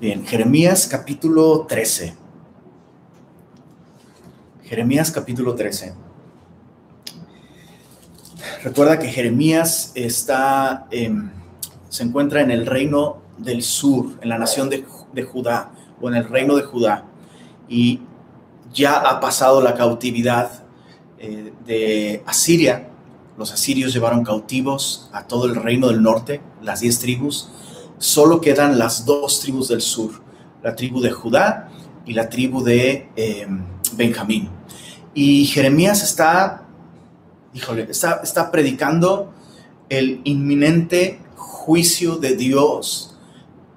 Bien, Jeremías capítulo 13. Jeremías capítulo 13. Recuerda que Jeremías está, em, se encuentra en el reino del sur, en la nación de, Judá, o en el reino de Judá, y ya ha pasado la cautividad eh, de Asiria. Los asirios llevaron cautivos a todo el reino del norte, las diez tribus. Solo quedan las dos tribus del sur, la tribu de Judá y la tribu de em, Benjamín. Y Jeremías está, híjole, está, está predicando el inminente juicio de Dios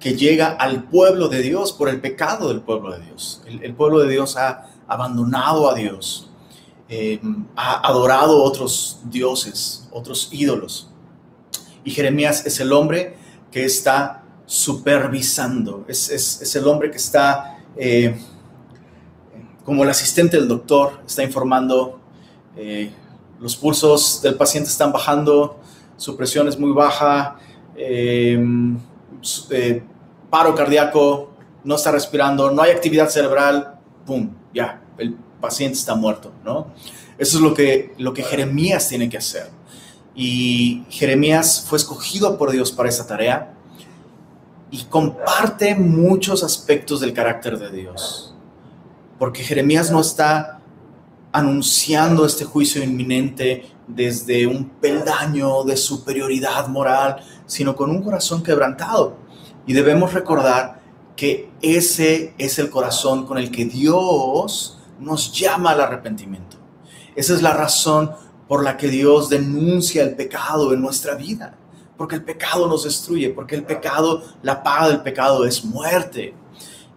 que llega al pueblo de Dios por el pecado del pueblo de Dios. El, pueblo de Dios ha abandonado a Dios, eh, ha adorado otros dioses, otros ídolos. Y Jeremías es el hombre que está supervisando, es, es, el hombre que está... Eh, como el asistente del doctor está informando, eh, los pulsos del paciente están bajando, su presión es muy baja, eh, paro cardíaco, no está respirando, no hay actividad cerebral, ¡pum! Ya, el paciente está muerto, ¿no? Eso es lo que, lo que Jeremías tiene que hacer. Y Jeremías fue escogido por Dios para esa tarea y comparte muchos aspectos del carácter de Dios porque Jeremías no está anunciando este juicio inminente desde un peldaño de superioridad moral, sino con un corazón quebrantado. Y debemos recordar que ese es el corazón con el que Dios nos llama al arrepentimiento. Esa es la razón por la que Dios denuncia el pecado en nuestra vida. Porque el pecado nos destruye, porque el pecado, la paga del pecado es muerte.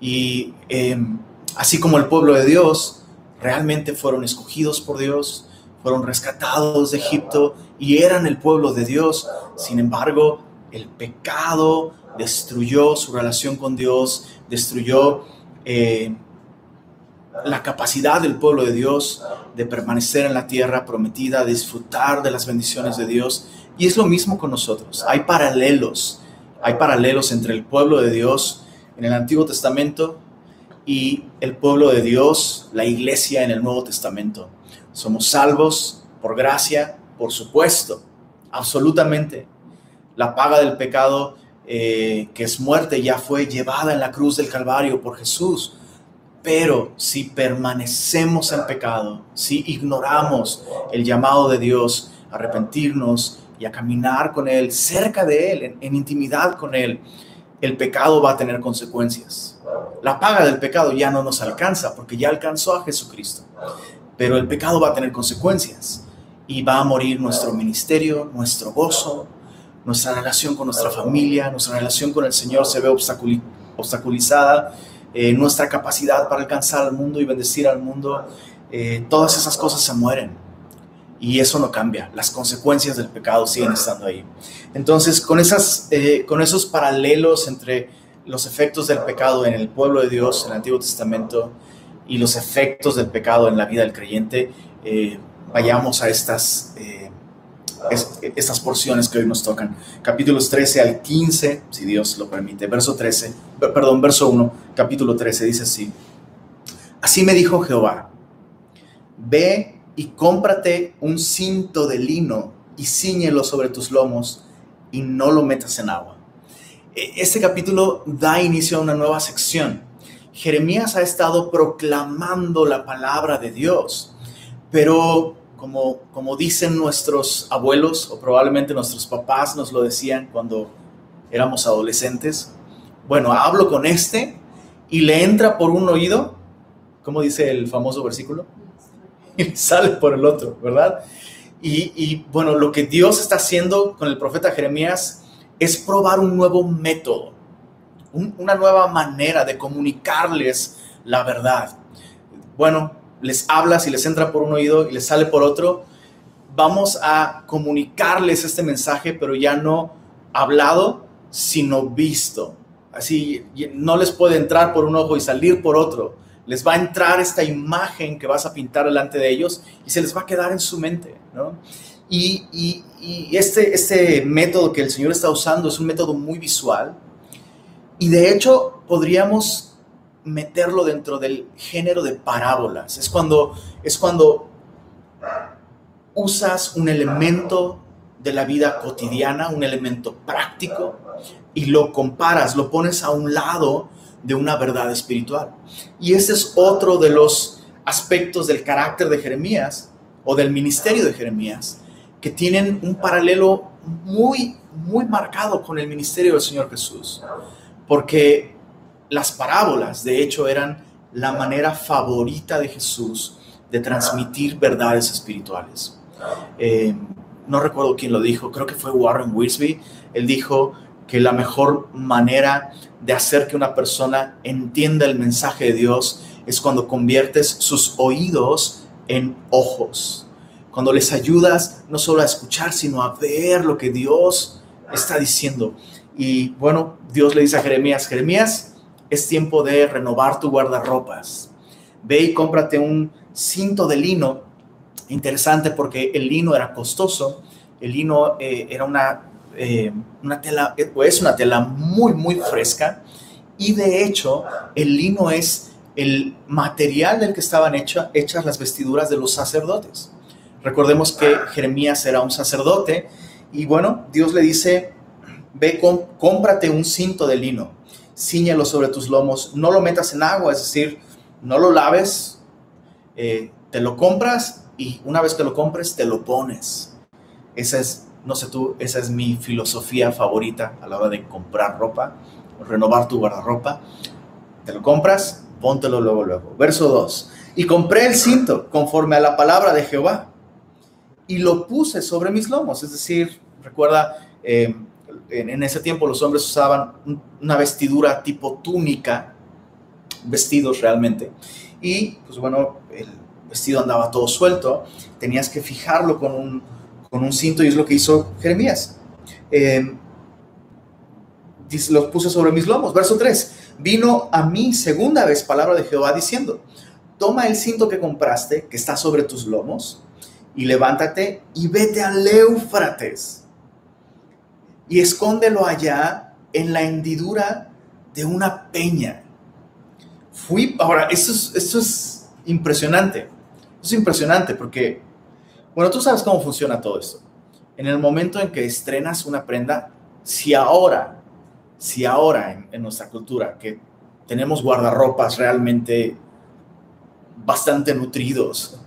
Y em, Así como el pueblo de Dios realmente fueron escogidos por Dios, fueron rescatados de Egipto y eran el pueblo de Dios. Sin embargo, el pecado destruyó su relación con Dios, destruyó eh, la capacidad del pueblo de Dios de permanecer en la tierra prometida, disfrutar de las bendiciones de Dios. Y es lo mismo con nosotros. Hay paralelos, hay paralelos entre el pueblo de Dios en el Antiguo Testamento y el pueblo de Dios, la iglesia en el Nuevo Testamento. Somos salvos por gracia, por supuesto, absolutamente. La paga del pecado, eh, que es muerte, ya fue llevada en la cruz del Calvario por Jesús. Pero si permanecemos en pecado, si ignoramos el llamado de Dios a arrepentirnos y a caminar con Él, cerca de Él, en intimidad con Él, el pecado va a tener consecuencias. La paga del pecado ya no nos alcanza porque ya alcanzó a Jesucristo. Pero el pecado va a tener consecuencias y va a morir nuestro ministerio, nuestro gozo, nuestra relación con nuestra familia, nuestra relación con el Señor se ve obstaculizada, eh, nuestra capacidad para alcanzar al mundo y bendecir al mundo, eh, todas esas cosas se mueren y eso no cambia. Las consecuencias del pecado siguen estando ahí. Entonces, con, esas, eh, con esos paralelos entre los efectos del pecado en el pueblo de Dios, en el Antiguo Testamento, y los efectos del pecado en la vida del creyente, vayamos a estas, estas porciones que hoy nos tocan. Capítulos 13 al 15, si Dios lo permite. Verso 13, perdón, verso 1, capítulo 13, dice así. Así me dijo Jehová, ve y cómprate un cinto de lino y ciñelo sobre tus lomos y no lo metas en agua. E, este capítulo da inicio a una nueva sección. Jeremías ha estado proclamando la palabra de Dios, pero como, como dicen nuestros abuelos o probablemente nuestros papás nos lo decían cuando éramos adolescentes, bueno, hablo con este y le entra por un oído, como dice el famoso versículo, y sale por el otro, ¿verdad? Y, bueno, lo que Dios está haciendo con el profeta Jeremías es probar un nuevo método, una nueva manera de comunicarles la verdad. Bueno, les hablas y les entra por un oído y les sale por otro. Vamos a comunicarles este mensaje, pero ya no hablado, sino visto. Así no les puede entrar por un ojo y salir por otro les va a entrar esta imagen que vas a pintar delante de ellos y se les va a quedar en su mente, ¿no? Y, este, este método que el Señor está usando es un método muy visual Y de hecho podríamos meterlo dentro del género de parábolas. Es cuando, es cuando usas un elemento de la vida cotidiana, un elemento práctico, y lo comparas, lo pones a un lado de una verdad espiritual. Y ese es otro de los aspectos del carácter de Jeremías o del ministerio de Jeremías, que tienen un paralelo muy, muy marcado con el ministerio del Señor Jesús. Porque las parábolas, de hecho, eran la manera favorita de Jesús de transmitir verdades espirituales. Eh, no recuerdo quién lo dijo, creo que fue Warren Wisby. Él dijo que la mejor manera de hacer que una persona entienda el mensaje de Dios es cuando conviertes sus oídos en ojos. Cuando les ayudas no solo a escuchar, sino a ver lo que Dios está diciendo. Y bueno, Dios le dice a Jeremías, Jeremías, es tiempo de renovar tu guardarropas. Ve y cómprate un cinto de lino. Interesante porque el lino era costoso, el lino eh, era una, eh, una tela, es pues, una tela muy, muy fresca. Y de hecho el lino es el material del que estaban hecha, hechas las vestiduras de los sacerdotes. Recordemos que Jeremías era un sacerdote. Y bueno, Dios le dice, ve, cómprate un cinto de lino, ciñelo sobre tus lomos, no lo metas en agua, es decir, no lo laves, eh, te lo compras y una vez que lo compres, te lo pones. Esa es, no sé tú, esa es mi filosofía favorita a la hora de comprar ropa, renovar tu guardarropa. Te lo compras, póntelo luego, luego. Verso 2. Y compré el cinto conforme a la palabra de Jehová y lo puse sobre mis lomos. Es decir, recuerda, eh, en, ese tiempo los hombres usaban una vestidura tipo túnica, vestidos realmente. Y pues bueno, el, vestido andaba todo suelto, tenías que fijarlo con un, cinto y es lo que hizo Jeremías. Eh, lo puse sobre mis lomos. Verso 3. Vino a mí segunda vez palabra de Jehová diciendo, toma el cinto que compraste, que está sobre tus lomos, y levántate y vete al Éufrates y escóndelo allá en la hendidura de una peña. Fui, ahora, esto es, esto es impresionante. Es impresionante porque, bueno, tú sabes cómo funciona todo esto. En el momento en que estrenas una prenda, si ahora, si ahora en, nuestra cultura que tenemos guardarropas realmente bastante nutridos,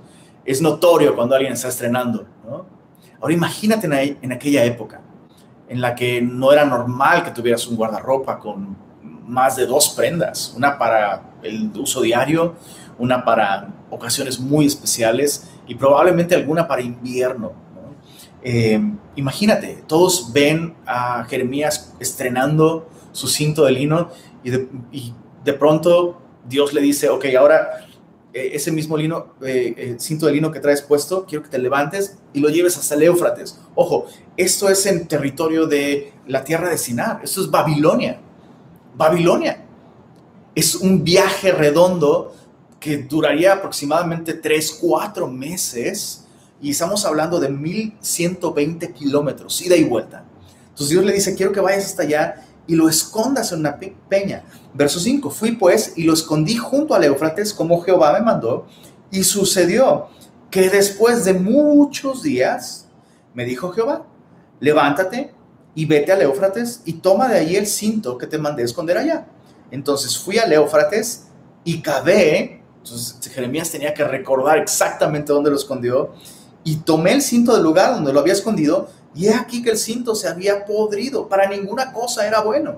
es notorio cuando alguien está estrenando, ¿no? Ahora imagínate en, en aquella época en la que no era normal que tuvieras un guardarropa con más de dos prendas, una para el uso diario, una para ocasiones muy especiales y probablemente alguna para invierno. Eh, imagínate, todos ven a Jeremías estrenando su cinto de lino y de, pronto Dios le dice, ok, ahora ese mismo lino, eh, cinto de lino que traes puesto, quiero que te levantes y lo lleves hasta el Éufrates. Ojo, esto es en territorio de la tierra de Sinar, esto es Babilonia. Babilonia. Es un viaje redondo que duraría aproximadamente 3, 4 meses y estamos hablando de 1120 kilómetros, ida y vuelta. Entonces Dios le dice, quiero que vayas hasta allá y lo escondas en una peña. Verso 5, fui pues y lo escondí junto al Éufrates como Jehová me mandó y sucedió que después de muchos días me dijo Jehová, levántate y vete al Éufrates y toma de allí el cinto que te mandé esconder allá. Entonces fui al Éufrates y cavé entonces Jeremías tenía que recordar exactamente dónde lo escondió y tomé el cinto del lugar donde lo había escondido y he aquí que el cinto se había podrido, para ninguna cosa era bueno.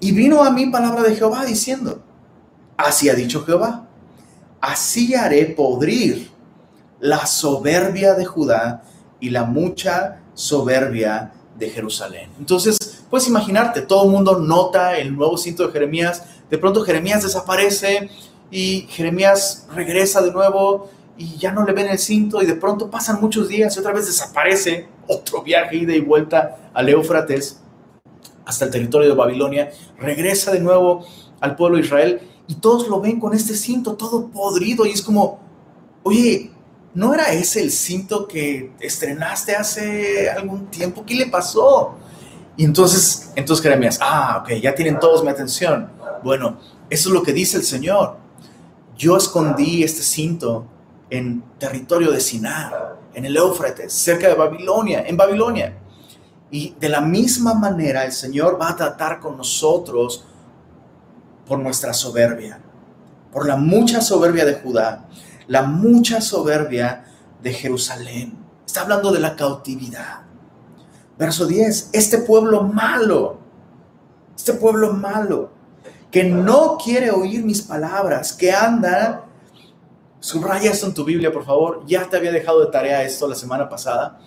Y vino a mí palabra de Jehová diciendo, así ha dicho Jehová, así haré podrir la soberbia de Judá y la mucha soberbia de Jerusalén. Entonces, puedes imaginarte, todo el mundo nota el nuevo cinto de Jeremías, de pronto Jeremías desaparece y Jeremías regresa de nuevo y ya no le ven el cinto y de pronto pasan muchos días y otra vez desaparece otro viaje ida y vuelta al Éufrates hasta el territorio de Babilonia, regresa de nuevo al pueblo de Israel y todos lo ven con este cinto todo podrido y es como, oye, ¿no era ese el cinto que estrenaste hace algún tiempo? ¿Qué le pasó? Y entonces, entonces Jeremías, ah, ok, ya tienen todos mi atención. Bueno, eso es lo que dice el Señor. Yo escondí este cinto en territorio de Sinar, en el Éufrates, cerca de Babilonia, en Babilonia. Y de la misma manera el Señor va a tratar con nosotros por nuestra soberbia, por la mucha soberbia de Judá, la mucha soberbia de Jerusalén. Está hablando de la cautividad. Verso 10, este pueblo malo, este pueblo malo, que no quiere oír mis palabras, que anda, subraya esto en tu Biblia, por favor, ya te había dejado de tarea esto la semana pasada,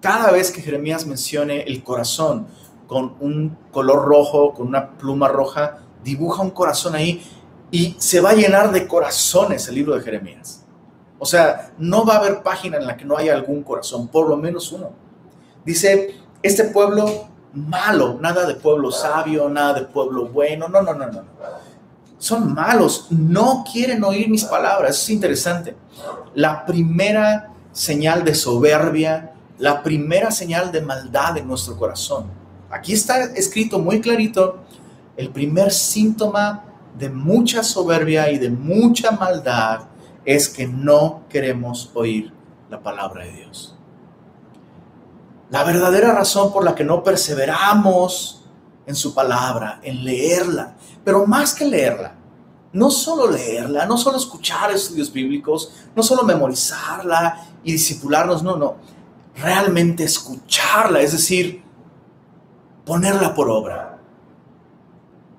cada vez que Jeremías mencione el corazón con un color rojo, con una pluma roja, dibuja un corazón ahí y se va a llenar de corazones el libro de Jeremías. O sea, no va a haber página en la que no haya algún corazón, por lo menos uno. Dice, este pueblo malo, nada de pueblo sabio, nada de pueblo bueno, no, no, no, no. Son malos, no quieren oír mis palabras, es interesante. La primera señal de soberbia, la primera señal de maldad en nuestro corazón. Aquí está escrito muy clarito, el primer síntoma de mucha soberbia y de mucha maldad es que no queremos oír la palabra de Dios. La verdadera razón por la que no perseveramos en su palabra, en leerla, pero más que leerla, no solo leerla, no solo escuchar estudios bíblicos, no solo memorizarla y disipularnos, no, no, realmente escucharla, es decir, ponerla por obra.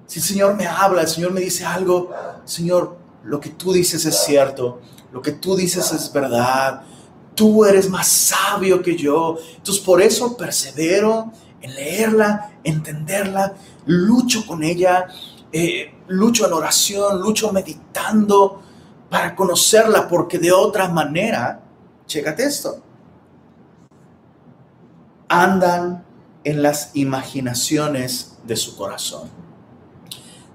Si el Señor me habla, el Señor me dice algo, Señor, lo que tú dices es cierto, lo que tú dices es verdad, tú eres más sabio que yo. Entonces por eso persevero en leerla, entenderla, lucho con ella, eh, lucho en oración, lucho meditando para conocerla, porque de otra manera, chécate esto, andan en las imaginaciones de su corazón.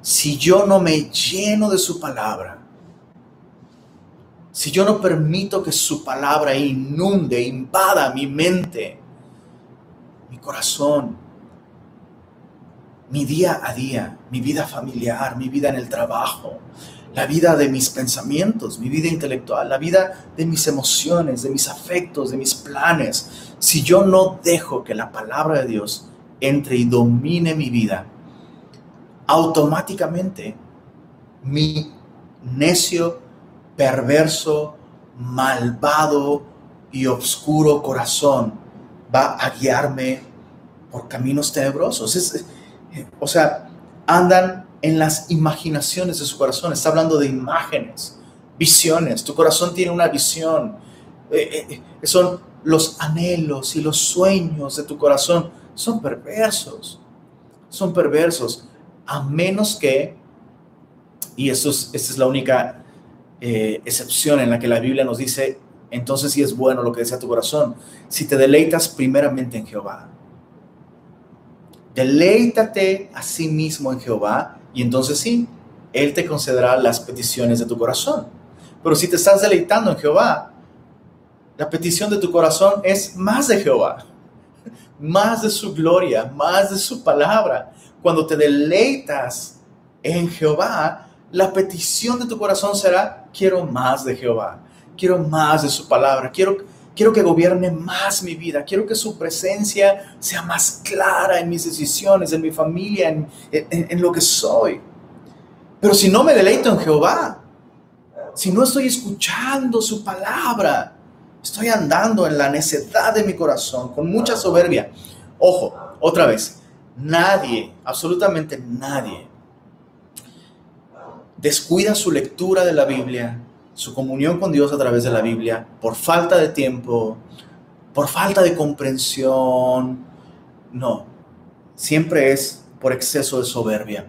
Si yo no me lleno de su palabra, si yo no permito que su palabra inunde, invada mi mente, corazón, mi día a día, mi vida familiar, mi vida en el trabajo, la vida de mis pensamientos, mi vida intelectual, la vida de mis emociones, de mis afectos, de mis planes, si yo no dejo que la palabra de Dios entre y domine mi vida, automáticamente mi necio perverso, malvado y oscuro corazón va a guiarme por caminos tenebrosos. o sea, andan en las imaginaciones de su corazón. Está hablando de imágenes, visiones. Tu corazón tiene una visión. Eh, eh, eh, son los anhelos y los sueños de tu corazón. Son perversos. Son perversos. A menos que, y esto es, esta es la única eh, excepción en la que la Biblia nos dice, entonces sí es bueno lo que desea tu corazón, si te deleitas primeramente en Jehová. Deleítate a sí mismo en Jehová y entonces sí, Él te concederá las peticiones de tu corazón. Pero si te estás deleitando en Jehová, la petición de tu corazón es más de Jehová, más de su gloria, más de su palabra. Cuando te deleitas en Jehová, la petición de tu corazón será, quiero más de Jehová, quiero más de su palabra, quiero, quiero que gobierne más mi vida, quiero que su presencia sea más clara en mis decisiones, en mi familia, en, en lo que soy. Pero si no me deleito en Jehová, si no estoy escuchando su palabra, estoy andando en la necedad de mi corazón, con mucha soberbia. Ojo, otra vez, nadie, absolutamente nadie, descuida su lectura de la Biblia, su comunión con Dios a través de la Biblia, por falta de tiempo, por falta de comprensión. No, siempre es por exceso de soberbia.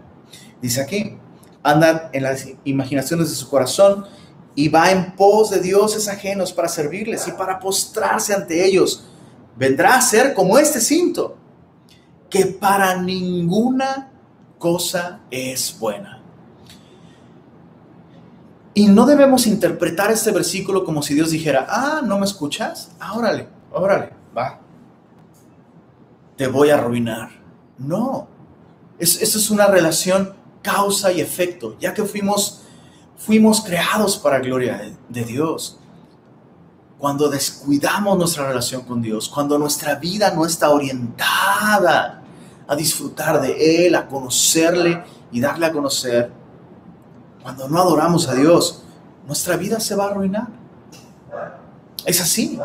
Dice aquí, anda en las imaginaciones de su corazón y va en pos de dioses ajenos para servirles y para postrarse ante ellos. Vendrá a ser como este cinto, que para ninguna cosa es buena y no debemos interpretar este versículo como si Dios dijera, ah, ¿no me escuchas? Ah, órale, órale, va. Te voy a arruinar. No, es, eso es una relación causa y efecto, ya que fuimos, fuimos creados para gloria de, de Dios. Cuando descuidamos nuestra relación con Dios, cuando nuestra vida no está orientada a disfrutar de Él, a conocerle y darle a conocer, cuando no adoramos a Dios, nuestra vida se va a arruinar. Es así.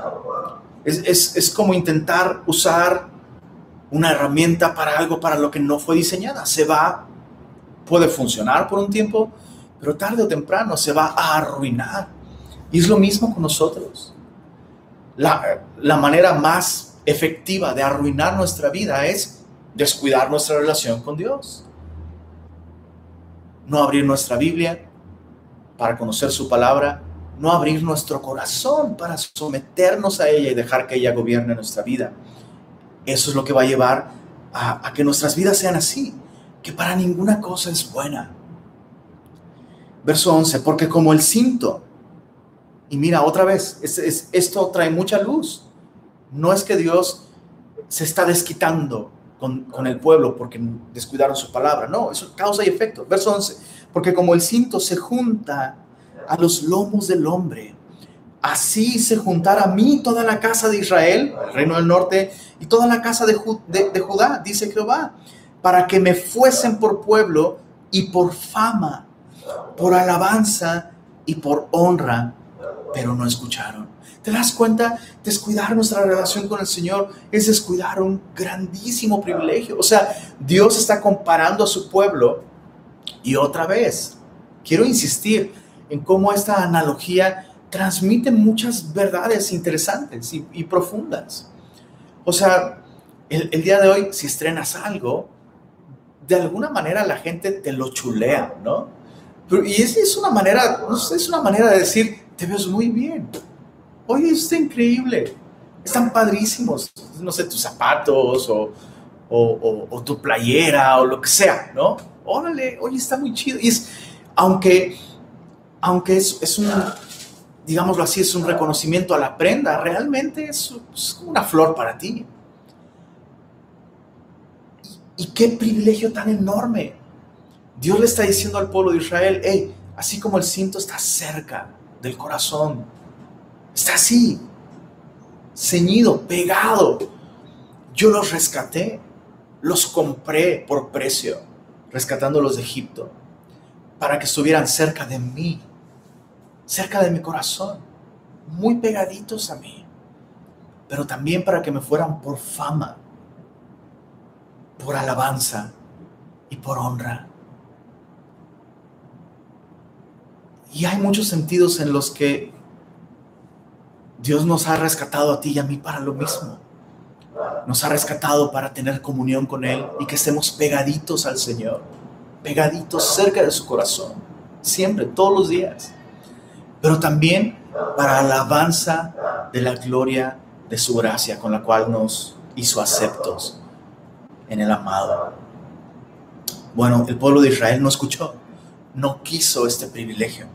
Es, como intentar usar una herramienta para algo para lo que no fue diseñada. Se va, puede funcionar por un tiempo, pero tarde o temprano se va a arruinar. Y es lo mismo con nosotros. La, la manera más efectiva de arruinar nuestra vida es descuidar nuestra relación con Dios. No abrir nuestra Biblia para conocer su palabra no abrir nuestro corazón para someternos a ella y dejar que ella gobierne nuestra vida. Eso es lo que va a llevar a, que nuestras vidas sean así, que para ninguna cosa es buena. Verso 11, porque como el cinto, y mira otra vez, esto trae mucha luz. No es que Dios se está desquitando con, el pueblo porque descuidaron su palabra, no, eso causa y efecto. Verso 11, porque como el cinto se junta a los lomos del hombre. Así se juntara a mí toda la casa de Israel, el reino del norte, y toda la casa de, Judá, dice Jehová, para que me fuesen por pueblo y por fama, por alabanza y por honra, pero no escucharon. ¿Te das cuenta? Descuidar nuestra relación con el Señor es descuidar un grandísimo privilegio. O sea, Dios está comparando a su pueblo y otra vez, quiero insistir, en cómo esta analogía transmite muchas verdades interesantes y, profundas. O sea, el, día de hoy, si estrenas algo, de alguna manera la gente te lo chulea, ¿no? y es, es una manera, es una manera de decir, te ves muy bien. Oye, está increíble. Están padrísimos. No sé, tus zapatos o, o, tu playera o lo que sea, ¿no? Órale, oye, está muy chido. Y es, aunque aunque es, un, digámoslo así, es un reconocimiento a la prenda, realmente es, una flor para ti. Y, qué privilegio tan enorme. Dios le está diciendo al pueblo de Israel, hey, así como el cinto está cerca del corazón, está así, ceñido, pegado. Yo los rescaté, los compré por precio, rescatándolos de Egipto, para que estuvieran cerca de mí cerca de mi corazón, muy pegaditos a mí, pero también para que me fueran por fama, por alabanza y por honra. Y hay muchos sentidos en los que Dios nos ha rescatado a ti y a mí para lo mismo. Nos ha rescatado para tener comunión con Él y que estemos pegaditos al Señor, pegaditos cerca de su corazón, siempre, todos los días pero también para alabanza de la gloria de su gracia con la cual nos hizo aceptos en el amado. Bueno, el pueblo de Israel no escuchó, no quiso este privilegio.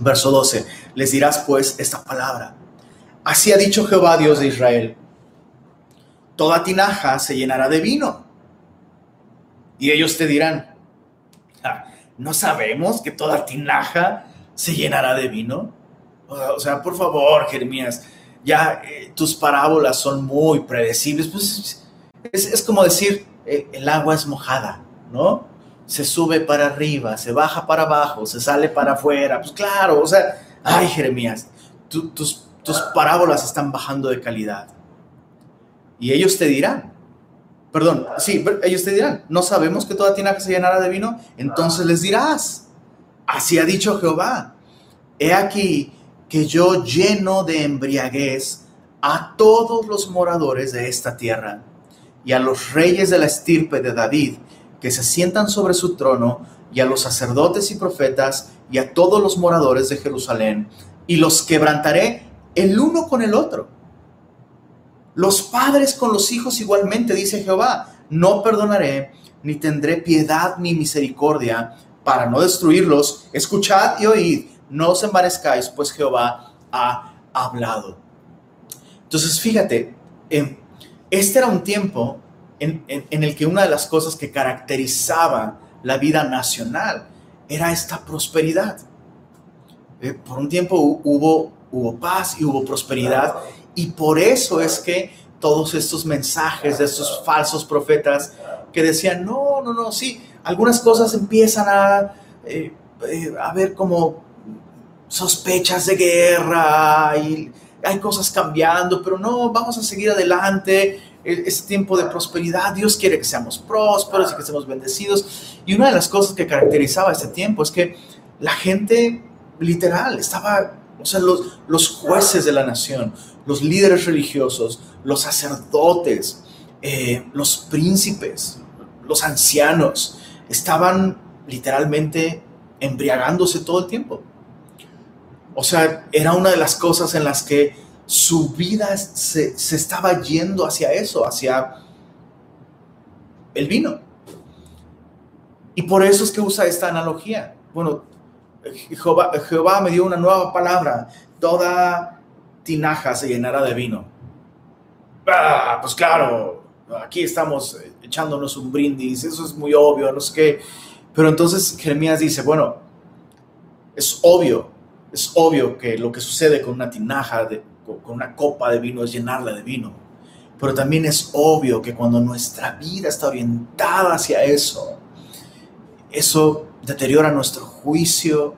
Verso 12, les dirás pues esta palabra. Así ha dicho Jehová Dios de Israel, toda tinaja se llenará de vino. Y ellos te dirán, ah, no sabemos que toda tinaja se llenará de vino. O sea, por favor, Jeremías, ya eh, tus parábolas son muy predecibles. Pues es, como decir, eh, el agua es mojada, ¿no? Se sube para arriba, se baja para abajo, se sale para afuera. Pues claro, o sea, ay, Jeremías, tus, tus parábolas están bajando de calidad. Y ellos te dirán, perdón, sí, ellos te dirán, no sabemos que toda tinaja se llenará de vino, entonces les dirás, Así ha dicho Jehová. He aquí que yo lleno de embriaguez a todos los moradores de esta tierra y a los reyes de la estirpe de David que se sientan sobre su trono y a los sacerdotes y profetas y a todos los moradores de Jerusalén y los quebrantaré el uno con el otro. Los padres con los hijos igualmente, dice Jehová, no perdonaré, ni tendré piedad ni misericordia para no destruirlos, escuchad y oíd, no os embarezcáis, pues Jehová ha hablado. Entonces, fíjate, eh, este era un tiempo en, el que una de las cosas que caracterizaba la vida nacional era esta prosperidad. Eh, por un tiempo hubo, paz y hubo prosperidad y por eso es que todos estos mensajes de estos falsos profetas que decían, no, no, no, sí, algunas cosas empiezan a, eh, eh, como sospechas de guerra y hay cosas cambiando, pero no, vamos a seguir adelante. E, es tiempo de prosperidad. Dios quiere que seamos prósperos y que seamos bendecidos. Y una de las cosas que caracterizaba este tiempo es que la gente literal estaba, o sea, los, los jueces de la nación, los líderes religiosos, los sacerdotes, eh, los príncipes, los ancianos, estaban literalmente embriagándose todo el tiempo. O sea, era una de las cosas en las que su vida se, estaba yendo hacia eso, hacia el vino. Y por eso es que usa esta analogía. Bueno, Jehová, me dio una nueva palabra. Toda tinaja se llenará de vino. Ah, pues claro, aquí estamos echándonos un brindis, eso es muy obvio, no sé qué. Pero entonces Jeremías dice, bueno, es obvio es obvio que lo que sucede con una tinaja, de, con una copa de vino es llenarla de vino. Pero también es obvio que cuando nuestra vida está orientada hacia eso, eso deteriora nuestro juicio,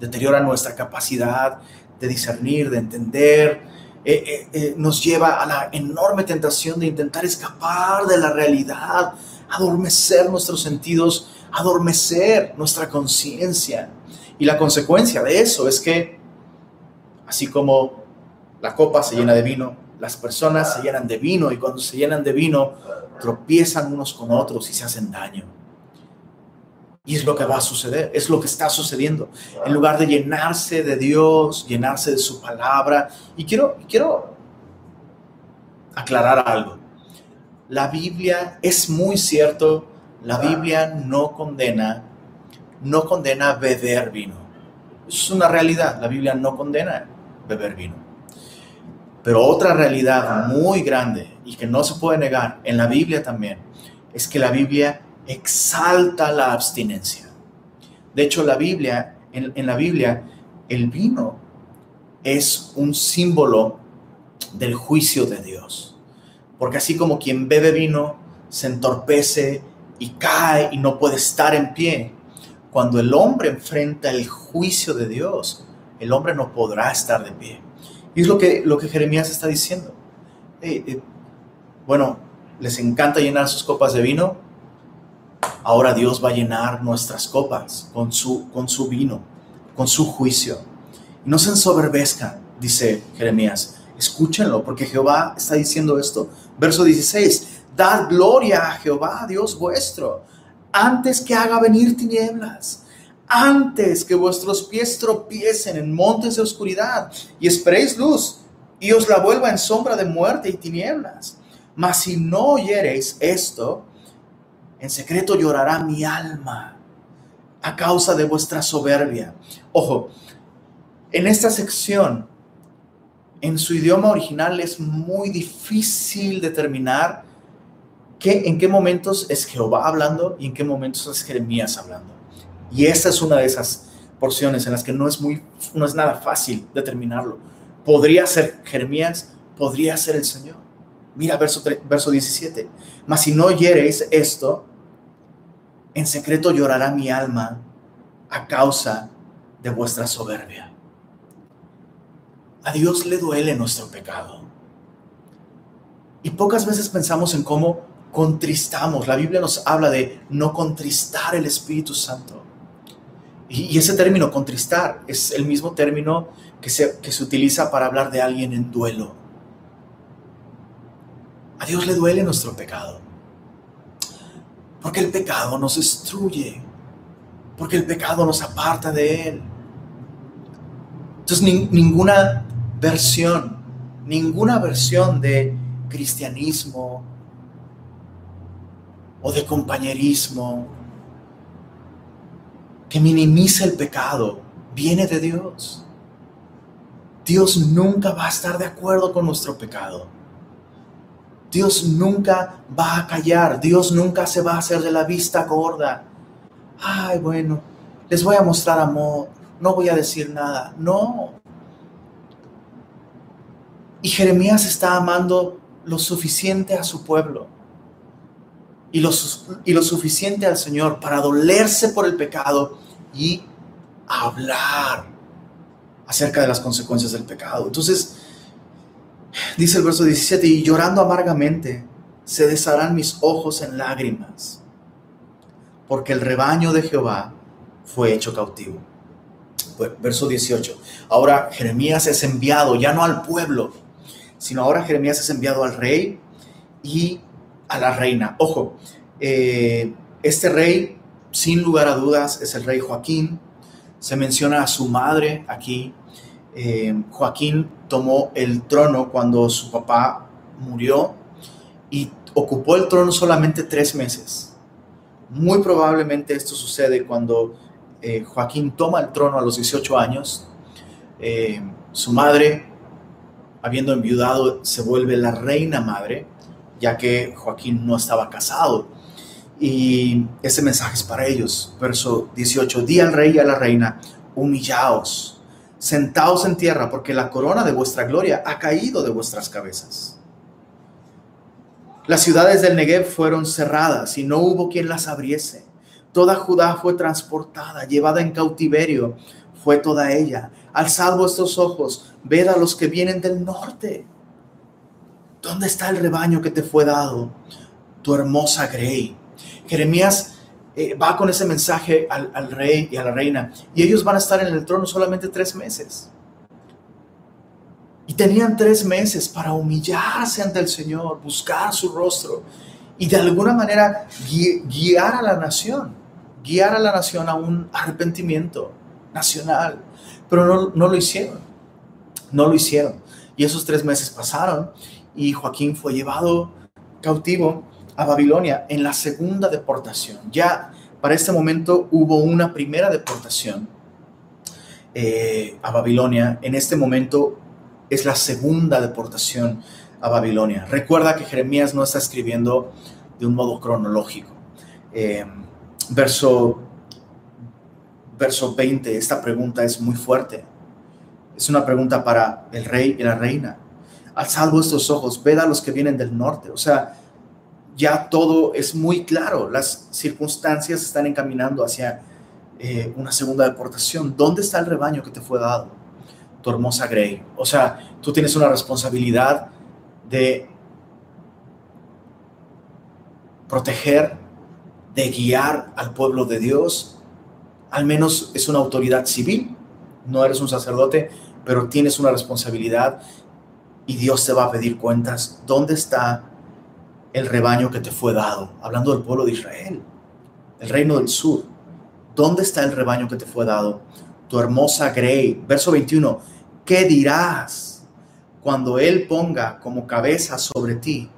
deteriora nuestra capacidad de discernir, de entender, eh, eh, eh, nos lleva a la enorme tentación de intentar escapar de la realidad, adormecer nuestros sentidos, adormecer nuestra conciencia. Y la consecuencia de eso es que, así como la copa se llena de vino, las personas se llenan de vino y cuando se llenan de vino tropiezan unos con otros y se hacen daño. Y es lo que va a suceder, es lo que está sucediendo. En lugar de llenarse de Dios, llenarse de su palabra. Y quiero, quiero aclarar algo. La Biblia es muy cierto, la Biblia no condena no condena beber vino. Es una realidad. La Biblia no condena beber vino. Pero otra realidad muy grande y que no se puede negar en la Biblia también es que la Biblia exalta la abstinencia. De hecho, la Biblia, en, en la Biblia, el vino es un símbolo del juicio de Dios. Porque así como quien bebe vino se entorpece y cae y no puede estar en pie, cuando el hombre enfrenta el juicio de Dios, el hombre no podrá estar de pie. Y es lo que, lo que Jeremías está diciendo. Eh, bueno, les encanta llenar sus copas de vino. Ahora Dios va a llenar nuestras copas con su, con su vino, con su juicio. no se ensoberbezcan, dice Jeremías. Escúchenlo, porque Jehová está diciendo esto. Verso 16, dad gloria a Jehová, Dios vuestro antes que haga venir tinieblas, antes que vuestros pies tropiecen en montes de oscuridad y esperéis luz y os la vuelva en sombra de muerte y tinieblas. Mas si no oyereis esto, en secreto llorará mi alma a causa de vuestra soberbia. Ojo, en esta sección, en su idioma original es muy difícil determinar en qué momentos es Jehová hablando y en qué momentos es Jeremías hablando. Y esta es una de esas porciones en las que no es, muy, no es nada fácil determinarlo. Podría ser Jeremías, podría ser el Señor. Mira verso, verso 17. Mas si no oyereis esto, en secreto llorará mi alma a causa de vuestra soberbia. A Dios le duele nuestro pecado. Y pocas veces pensamos en cómo contristamos. La Biblia nos habla de no contristar el Espíritu Santo. Y, ese término, contristar, es el mismo término que se, que se utiliza para hablar de alguien en duelo. A Dios le duele nuestro pecado. Porque el pecado nos destruye. Porque el pecado nos aparta de Él. Entonces ninguna versión, ninguna versión de cristianismo, o de compañerismo que minimiza el pecado viene de Dios. Dios nunca va a estar de acuerdo con nuestro pecado. Dios nunca va a callar, Dios nunca se va a hacer de la vista gorda. Ay, bueno, les voy a mostrar amor, no voy a decir nada. No. Y Jeremías está amando lo suficiente a su pueblo y lo, y lo suficiente al Señor para dolerse por el pecado y hablar acerca de las consecuencias del pecado. Entonces, dice el verso 17, y llorando amargamente, se desharán mis ojos en lágrimas, porque el rebaño de Jehová fue hecho cautivo. Verso 18. Ahora Jeremías es enviado ya no al pueblo, sino ahora Jeremías es enviado al rey y a la reina. Ojo, eh, este rey, sin lugar a dudas, es el rey Joaquín. Se menciona a su madre aquí. Eh, Joaquín tomó el trono cuando su papá murió y ocupó el trono solamente tres meses. Muy probablemente esto sucede cuando eh, Joaquín toma el trono a los 18 años. su madre, habiendo enviudado, se vuelve la reina madre ya que Joaquín no estaba casado. Y ese mensaje es para ellos. Verso 18, di al rey y a la reina, humillaos, sentaos en tierra, porque la corona de vuestra gloria ha caído de vuestras cabezas. Las ciudades del Negev fueron cerradas y no hubo quien las abriese. Toda Judá fue transportada, llevada en cautiverio, fue toda ella. Alzad vuestros ojos, ved a los que vienen del norte ¿Dónde está el rebaño que te fue dado? Tu hermosa Grey. Jeremías eh, va con ese mensaje al, rey y a la reina y ellos van a estar en el trono solamente tres meses. Y tenían tres meses para humillarse ante el Señor, buscar su rostro y de alguna manera guiar a la nación, guiar a la nación a un arrepentimiento nacional. Pero no lo hicieron, no lo hicieron. Y esos tres meses pasaron y Joaquín fue llevado cautivo a Babilonia en la segunda deportación. Ya para este momento hubo una primera deportación eh, a Babilonia. En este momento es la segunda deportación a Babilonia. Recuerda que Jeremías no está escribiendo de un modo cronológico. Eh, verso, verso 20, esta pregunta es muy fuerte. Es una pregunta para el rey y la reina alzad vuestros ojos, ved a los que vienen del norte. O sea, ya todo es muy claro, las circunstancias están encaminando hacia eh, una segunda deportación. ¿Dónde está el rebaño que te fue dado? Tu hermosa Grey. O sea, tú tienes una responsabilidad de proteger, de guiar al pueblo de Dios. Al menos es una autoridad civil, no eres un sacerdote, pero tienes una responsabilidad y Dios te va a pedir cuentas. ¿Dónde está el rebaño que te fue dado? Hablando del pueblo de Israel, el reino del sur. ¿Dónde está el rebaño que te fue dado? Tu hermosa Grey. Verso 21. ¿Qué dirás cuando Él ponga como cabeza sobre ti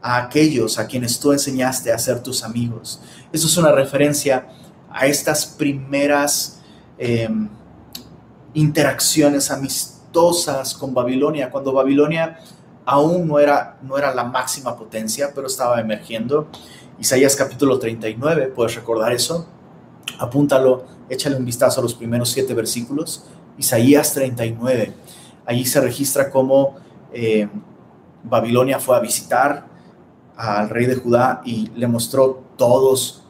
a aquellos a quienes tú enseñaste a ser tus amigos? Eso es una referencia a estas primeras em, interacciones amistosas con Babilonia, cuando Babilonia aún no era, no era la máxima potencia, pero estaba emergiendo. Isaías capítulo 39, puedes recordar eso. Apúntalo, échale un vistazo a los primeros siete versículos. Isaías 39, allí se registra cómo eh, Babilonia fue a visitar al rey de Judá y le mostró todos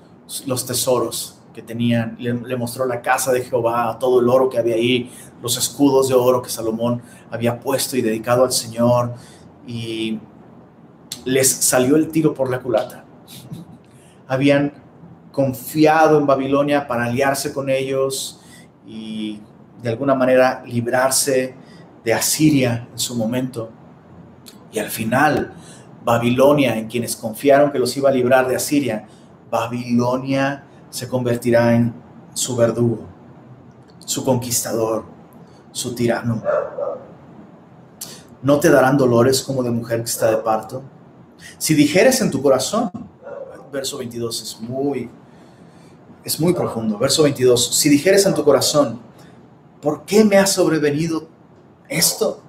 los tesoros que tenían, le, mostró la casa de Jehová, todo el oro que había ahí, los escudos de oro que Salomón había puesto y dedicado al Señor, y les salió el tiro por la culata. Habían confiado en Babilonia para aliarse con ellos y de alguna manera librarse de Asiria en su momento. Y al final, Babilonia, en quienes confiaron que los iba a librar de Asiria, Babilonia se convertirá en su verdugo, su conquistador, su tirano. No te darán dolores como de mujer que está de parto. Si dijeres en tu corazón, verso 22 es muy, es muy profundo. Verso 22, si dijeres en tu corazón, ¿por qué me ha sobrevenido esto?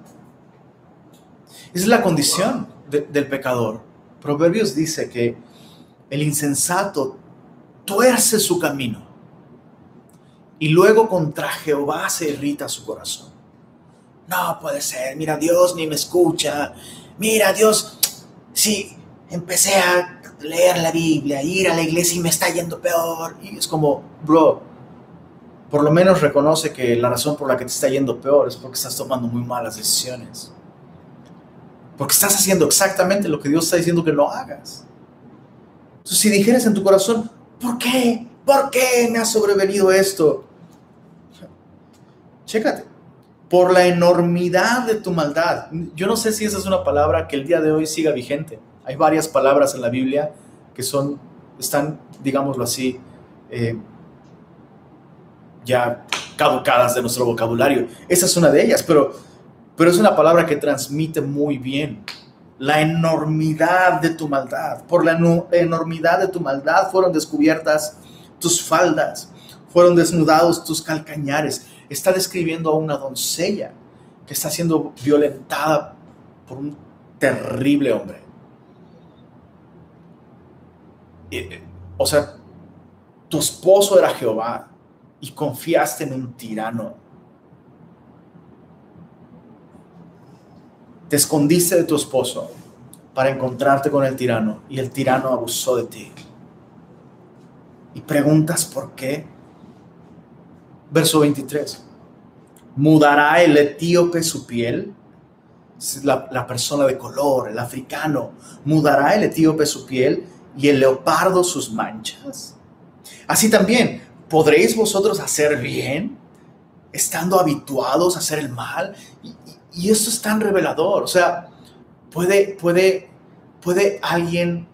Es la condición del pecador. Proverbios dice que el insensato tuerce su camino y luego contra Jehová se irrita su corazón. No puede ser, mira, Dios ni me escucha. Mira, Dios, si empecé a leer la Biblia, ir a la iglesia y me está yendo peor. Y es como, bro, por lo menos reconoce que la razón por la que te está yendo peor es porque estás tomando muy malas decisiones. Porque estás haciendo exactamente lo que Dios está diciendo que no hagas. Entonces, si dijeras en tu corazón, ¿por qué? ¿Por qué me ha sobrevenido esto? Chécate. Por la enormidad de tu maldad. Yo no sé si esa es una palabra que el día de hoy siga vigente. Hay varias palabras en la Biblia que son, están, digámoslo así, eh, ya caducadas de nuestro vocabulario. Esa es una de ellas, pero pero es una palabra que transmite muy bien la enormidad de tu maldad. Por la enormidad de tu maldad fueron descubiertas tus faldas, fueron desnudados tus calcañares. Está describiendo a una doncella que está siendo violentada por un terrible hombre. O sea, tu esposo era Jehová y confiaste en un tirano Te escondiste de tu esposo para encontrarte con el tirano y el tirano abusó de ti. Y preguntas por qué. Verso 23. ¿Mudará el etíope su piel? La, persona de color, el africano. ¿Mudará el etíope su piel y el leopardo sus manchas? Así también, ¿podréis vosotros hacer bien estando habituados a hacer el mal? Eso es tan revelador. O sea, puede, puede, puede alguien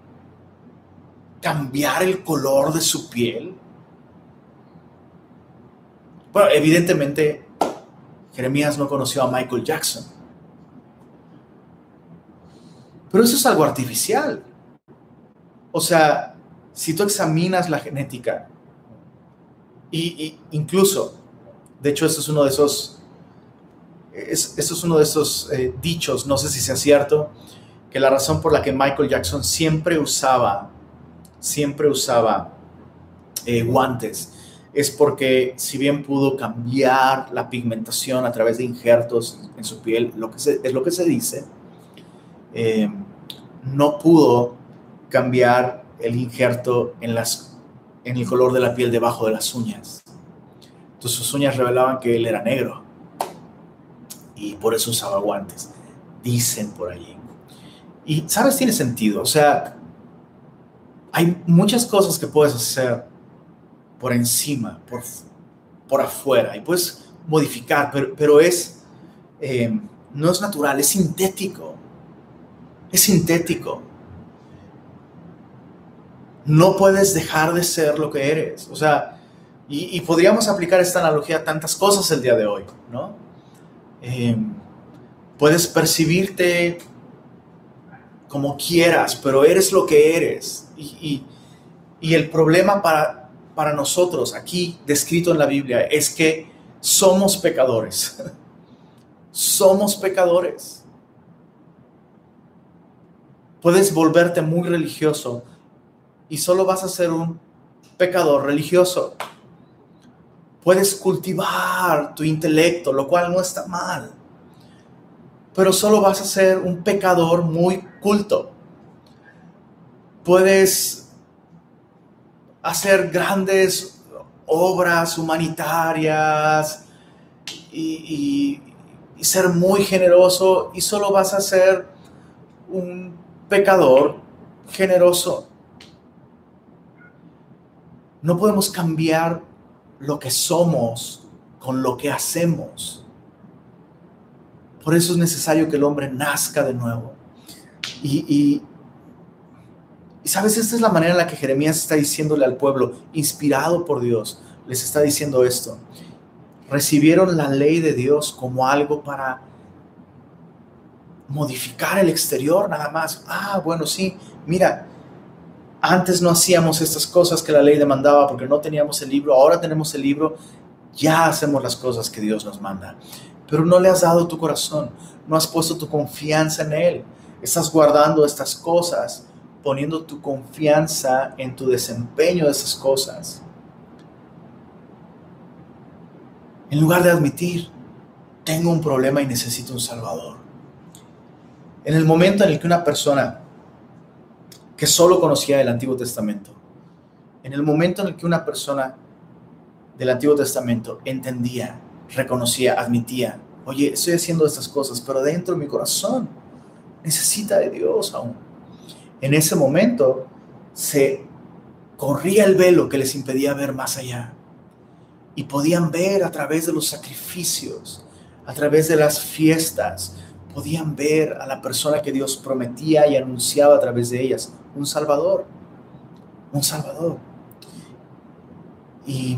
cambiar el color de su piel. Bueno, evidentemente, Jeremías no conoció a Michael Jackson. Pero eso es algo artificial. O sea, si tú examinas la genética, y, incluso, de hecho, eso es uno de esos es, esto es uno de esos eh, dichos, no sé si sea cierto, que la razón por la que Michael Jackson siempre usaba, siempre usaba eh, guantes, es porque si bien pudo cambiar la pigmentación a través de injertos en su piel, lo que es lo que se dice, eh, no pudo cambiar el injerto en, en el color de la piel debajo de las uñas. Entonces sus uñas revelaban que él era negro y por eso usaba guantes. Dicen por allí. Y, ¿sabes? Tiene sentido. O sea, hay muchas cosas que puedes hacer por encima, por, por afuera, y puedes modificar, pero, pero es, eh, no es natural, es sintético. Es sintético. No puedes dejar de ser lo que eres. O sea, y, y podríamos aplicar esta analogía a tantas cosas el día de hoy, ¿no? Em, puedes percibirte como quieras, pero eres lo que eres. Y, el problema para, para nosotros aquí, descrito en la Biblia, es que somos pecadores. somos pecadores. Puedes volverte muy religioso y solo vas a ser un pecador religioso. Puedes cultivar tu intelecto, lo cual no está mal. Pero solo vas a ser un pecador muy culto. Puedes hacer grandes obras humanitarias y, ser muy generoso y solo vas a ser un pecador generoso. No podemos cambiar lo que somos con lo que hacemos. Por eso es necesario que el hombre nazca de nuevo. Y, y, sabes, esta es la manera en la que Jeremías está diciéndole al pueblo, inspirado por Dios, les está diciendo esto. Recibieron la ley de Dios como algo para modificar el exterior nada más. Ah, bueno, sí, mira, antes no hacíamos estas cosas que la ley demandaba porque no teníamos el libro, ahora tenemos el libro, ya hacemos las cosas que Dios nos manda. Pero no le has dado tu corazón, no has puesto tu confianza en Él, estás guardando estas cosas poniendo tu confianza en tu desempeño de esas cosas. En lugar de admitir, tengo un problema y necesito un Salvador. En el momento en el que una persona que solo conocía el Antiguo Testamento, en el momento en el que una persona del Antiguo Testamento entendía, reconocía, admitía, oye, estoy haciendo estas cosas, pero dentro de mi corazón necesita de Dios aún. En ese momento se corría el velo que les impedía ver más allá y podían ver a través de los sacrificios, a través de las fiestas, podían ver a la persona que Dios prometía y anunciaba a través de ellas, un Salvador, un Salvador. Y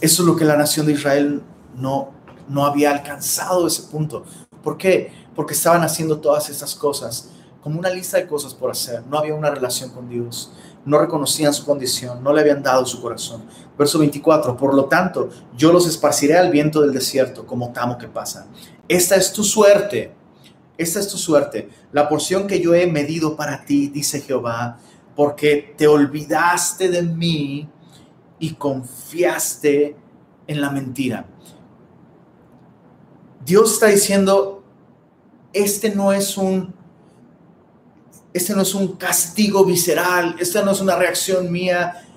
eso es lo que la nación de Israel no, no había alcanzado ese punto. ¿Por qué? Porque estaban haciendo todas estas cosas como una lista de cosas por hacer. No había una relación con Dios. No reconocían su condición. No le habían dado su corazón. Verso 24. Por lo tanto, yo los esparciré al viento del desierto como tamo que pasa. Esta es tu suerte esta es tu suerte, la porción que yo he medido para ti, dice Jehová, porque te olvidaste de mí y confiaste en la mentira. Dios está diciendo, este no es un este no es un castigo visceral, esta no es una reacción mía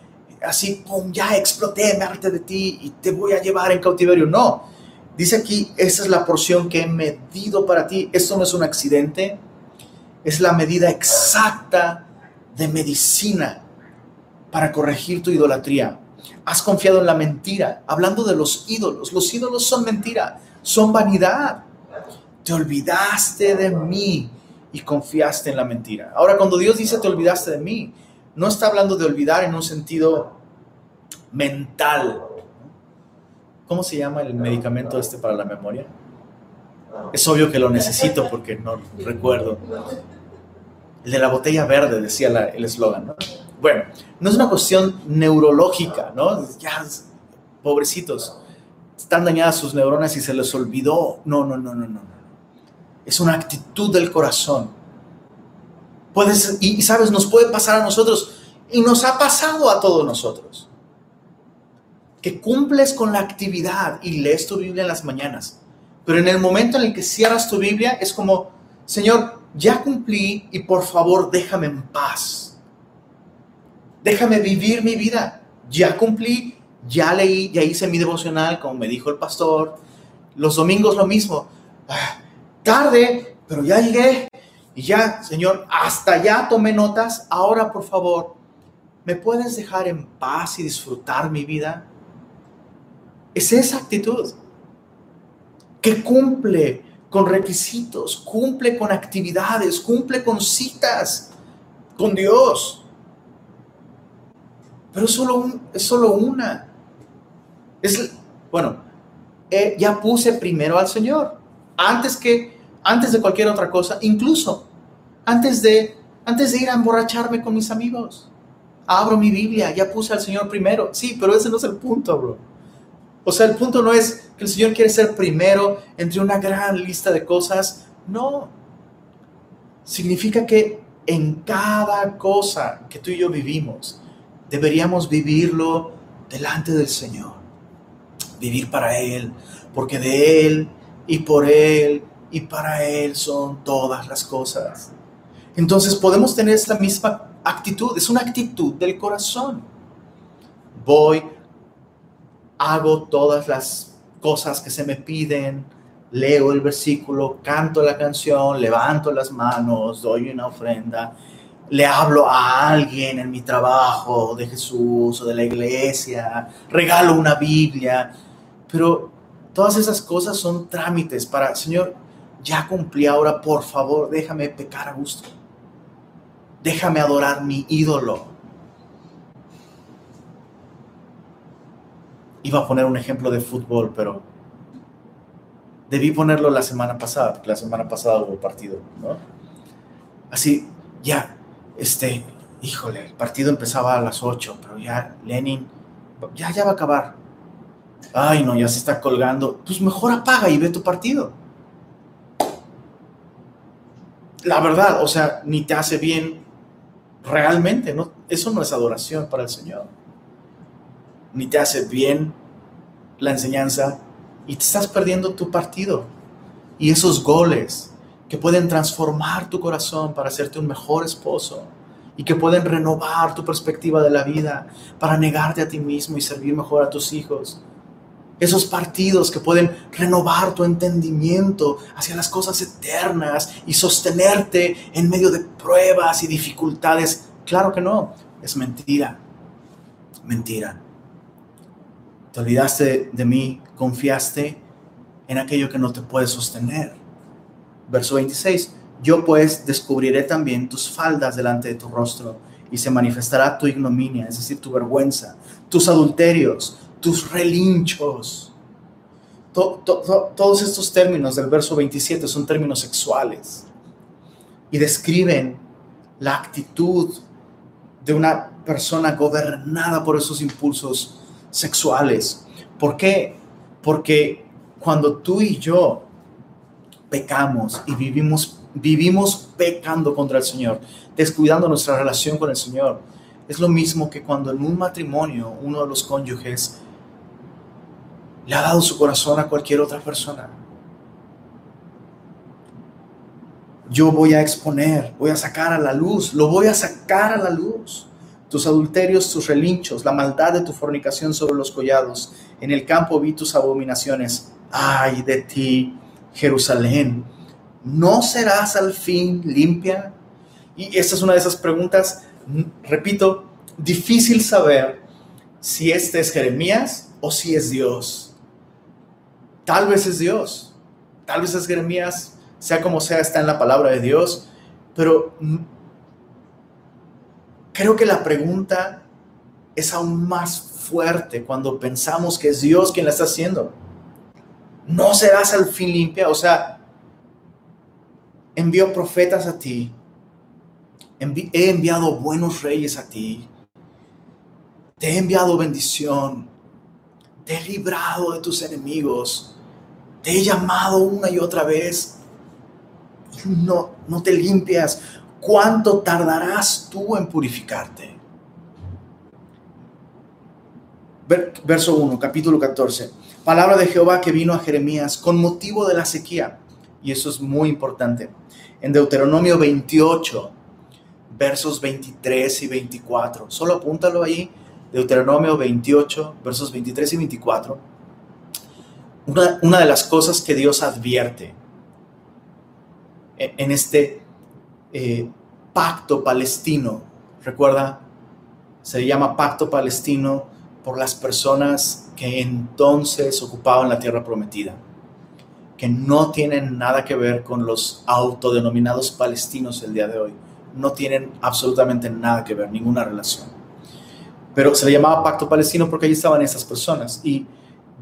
así, pum, ya exploté, me harté de ti y te voy a llevar en cautiverio. No, Dice aquí, esa es la porción que he medido para ti. Esto no es un accidente, es la medida exacta de medicina para corregir tu idolatría. Has confiado en la mentira, hablando de los ídolos. Los ídolos son mentira, son vanidad. Te olvidaste de mí y confiaste en la mentira. Ahora, cuando Dios dice te olvidaste de mí, no está hablando de olvidar en un sentido mental, ¿Cómo se llama el medicamento este para la memoria? Es obvio que lo necesito porque no recuerdo. El de la botella verde, decía el eslogan. Bueno, no es una cuestión neurológica, ¿no? Ya, pobrecitos, están dañadas sus neuronas y se les olvidó. No, no, no, no, no. Es una actitud del corazón. Puedes, y sabes, nos puede pasar a nosotros y nos ha pasado a todos nosotros que cumples con la actividad y lees tu Biblia en las mañanas. Pero en el momento en el que cierras tu Biblia es como, Señor, ya cumplí y por favor déjame en paz. Déjame vivir mi vida. Ya cumplí, ya leí, ya hice mi devocional, como me dijo el pastor. Los domingos lo mismo. Ah, tarde, pero ya llegué. Y ya, Señor, hasta ya tomé notas. Ahora, por favor, ¿me puedes dejar en paz y disfrutar mi vida? Es esa actitud que cumple con requisitos, cumple con actividades, cumple con citas con Dios. Pero solo, es solo una. Es, bueno, eh, ya puse primero al Señor, antes que, antes de cualquier otra cosa, incluso antes de, antes de ir a emborracharme con mis amigos. Abro mi Biblia, ya puse al Señor primero. Sí, pero ese no es el punto, bro. O sea, el punto no es que el Señor quiere ser primero entre una gran lista de cosas. No. Significa que en cada cosa que tú y yo vivimos, deberíamos vivirlo delante del Señor. Vivir para Él, porque de Él y por Él y para Él son todas las cosas. Entonces podemos tener esta misma actitud, es una actitud del corazón. Voy hago todas las cosas que se me piden, leo el versículo, canto la canción, levanto las manos, doy una ofrenda, le hablo a alguien en mi trabajo de Jesús o de la iglesia, regalo una Biblia, pero todas esas cosas son trámites para, Señor, ya cumplí ahora, por favor, déjame pecar a gusto. Déjame adorar mi ídolo. Iba a poner un ejemplo de fútbol, pero debí ponerlo la semana pasada, porque la semana pasada hubo partido, ¿no? Así, ya, este, híjole, el partido empezaba a las 8, pero ya Lenin, ya, ya va a acabar. Ay, no, ya se está colgando. Pues mejor apaga y ve tu partido. La verdad, o sea, ni te hace bien, realmente no, eso no es adoración para el Señor. Ni te hace bien la enseñanza y te estás perdiendo tu partido y esos goles que pueden transformar tu corazón para hacerte un mejor esposo y que pueden renovar tu perspectiva de la vida para negarte a ti mismo y servir mejor a tus hijos. Esos partidos que pueden renovar tu entendimiento hacia las cosas eternas y sostenerte en medio de pruebas y dificultades. Claro que no, es mentira. Mentira. Te olvidaste de mí, confiaste en aquello que no te puede sostener. Verso 26. Yo pues descubriré también tus faldas delante de tu rostro y se manifestará tu ignominia, es decir, tu vergüenza, tus adulterios, tus relinchos. todos estos términos del verso 27 son términos sexuales y describen la actitud de una persona gobernada por esos impulsos sexuales. ¿Por qué? Porque cuando tú y yo pecamos y vivimos vivimos pecando contra el Señor, descuidando nuestra relación con el Señor, es lo mismo que cuando en un matrimonio uno de los cónyuges le ha dado su corazón a cualquier otra persona. Yo voy a exponer, voy a sacar a la luz, lo voy a sacar a la luz. Tus adulterios, tus relinchos, la maldad de tu fornicación sobre los collados. En el campo vi tus abominaciones. Ay de ti, Jerusalén. ¿No serás al fin limpia? Y esta es una de esas preguntas, repito, difícil saber si este es Jeremías o si es Dios. Tal vez es Dios, tal vez es Jeremías, sea como sea, está en la palabra de Dios, pero creo que la pregunta es aún más fuerte cuando pensamos que es Dios quien la está haciendo. No serás al fin limpia, o sea, envió profetas a ti, he enviado buenos reyes a ti, te he enviado bendición, te he librado de tus enemigos, te he llamado una y otra vez no, no te limpias. ¿Cuánto tardarás tú en purificarte? Verso 1, capítulo 14. Palabra de Jehová que vino a Jeremías con motivo de la sequía. Y eso es muy importante. En Deuteronomio 28, versos 23 y 24. Solo apúntalo ahí Deuteronomio 28, versos 23 y 24, una, de las cosas que Dios advierte en, este eh, pacto palestino, recuerda, se llama pacto palestino por las personas que entonces ocupaban la tierra prometida, que no tienen nada que ver con los autodenominados palestinos el día de hoy, no tienen absolutamente nada que ver, ninguna relación. Pero se le llamaba pacto palestino porque allí estaban esas personas. Y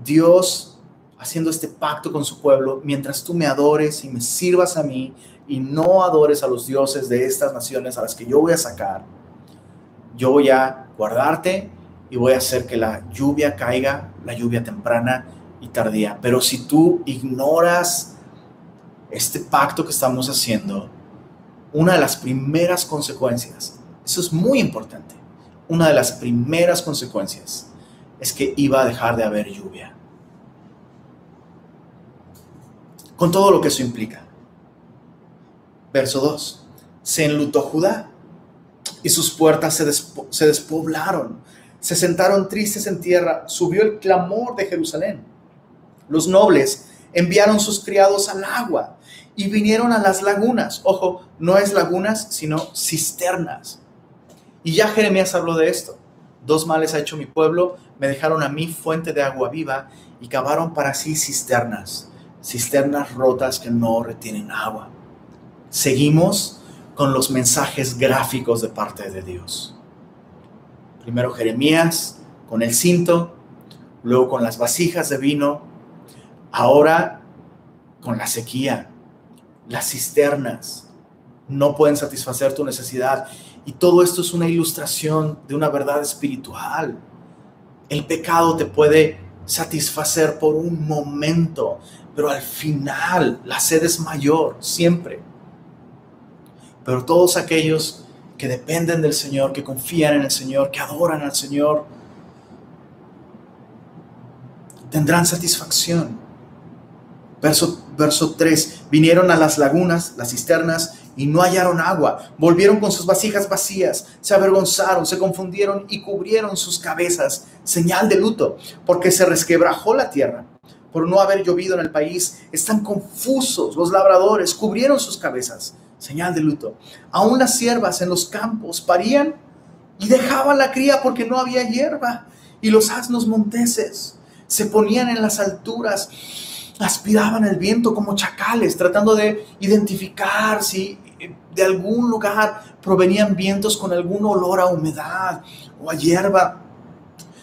Dios haciendo este pacto con su pueblo, mientras tú me adores y me sirvas a mí y no adores a los dioses de estas naciones a las que yo voy a sacar, yo voy a guardarte y voy a hacer que la lluvia caiga, la lluvia temprana y tardía. Pero si tú ignoras este pacto que estamos haciendo, una de las primeras consecuencias, eso es muy importante, una de las primeras consecuencias es que iba a dejar de haber lluvia. Con todo lo que eso implica. Verso 2. Se enlutó Judá y sus puertas se, se despoblaron. Se sentaron tristes en tierra. Subió el clamor de Jerusalén. Los nobles enviaron sus criados al agua y vinieron a las lagunas. Ojo, no es lagunas, sino cisternas y ya Jeremías habló de esto. Dos males ha hecho mi pueblo, me dejaron a mí fuente de agua viva y cavaron para sí cisternas, cisternas rotas que no retienen agua. Seguimos con los mensajes gráficos de parte de Dios. Primero Jeremías con el cinto, luego con las vasijas de vino, ahora con la sequía, las cisternas no pueden satisfacer tu necesidad y todo esto es una ilustración de una verdad espiritual. El pecado te puede satisfacer por un momento, pero al final la sed es mayor, siempre. Pero todos aquellos que dependen del Señor, que confían en el Señor, que adoran al Señor, tendrán satisfacción. Verso, verso 3, vinieron a las lagunas, las cisternas, y no hallaron agua. Volvieron con sus vasijas vacías, se avergonzaron, se confundieron y cubrieron sus cabezas, señal de luto, porque se resquebrajó la tierra por no haber llovido en el país. Están confusos los labradores, cubrieron sus cabezas, señal de luto. Aún las siervas en los campos parían y dejaban la cría porque no había hierba. Y los asnos monteses se ponían en las alturas, aspiraban el viento como chacales, tratando de identificar si de algún lugar provenían vientos con algún olor a humedad o a hierba.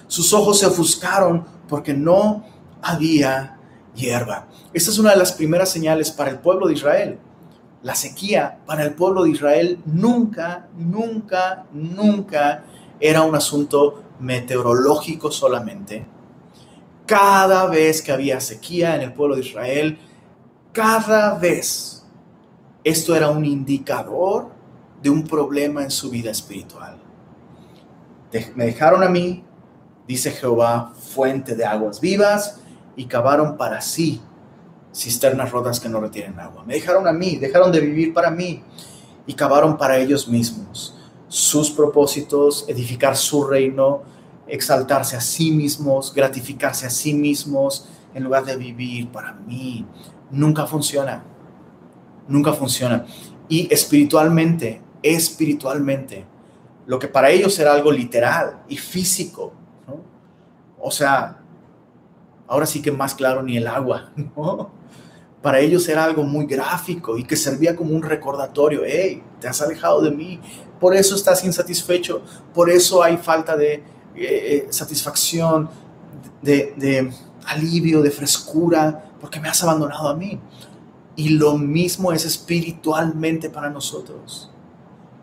Sus ojos se ofuscaron porque no había hierba. Esta es una de las primeras señales para el pueblo de Israel. La sequía para el pueblo de Israel nunca, nunca, nunca era un asunto meteorológico solamente. Cada vez que había sequía en el pueblo de Israel, cada vez esto era un indicador de un problema en su vida espiritual. Me dejaron a mí, dice Jehová, fuente de aguas vivas, y cavaron para sí cisternas rotas que no retienen agua. Me dejaron a mí, dejaron de vivir para mí y cavaron para ellos mismos sus propósitos, edificar su reino, exaltarse a sí mismos, gratificarse a sí mismos, en lugar de vivir para mí. Nunca funciona nunca funciona. Y espiritualmente, espiritualmente, lo que para ellos era algo literal y físico, O sea, ahora sí que más claro ni el agua, Para ellos era algo muy gráfico y que servía como un recordatorio, hey, te has alejado de mí, por eso estás insatisfecho, por eso hay falta de eh, eh, satisfacción, de, de alivio, de frescura, porque me has abandonado a mí. Y lo mismo es espiritualmente para nosotros.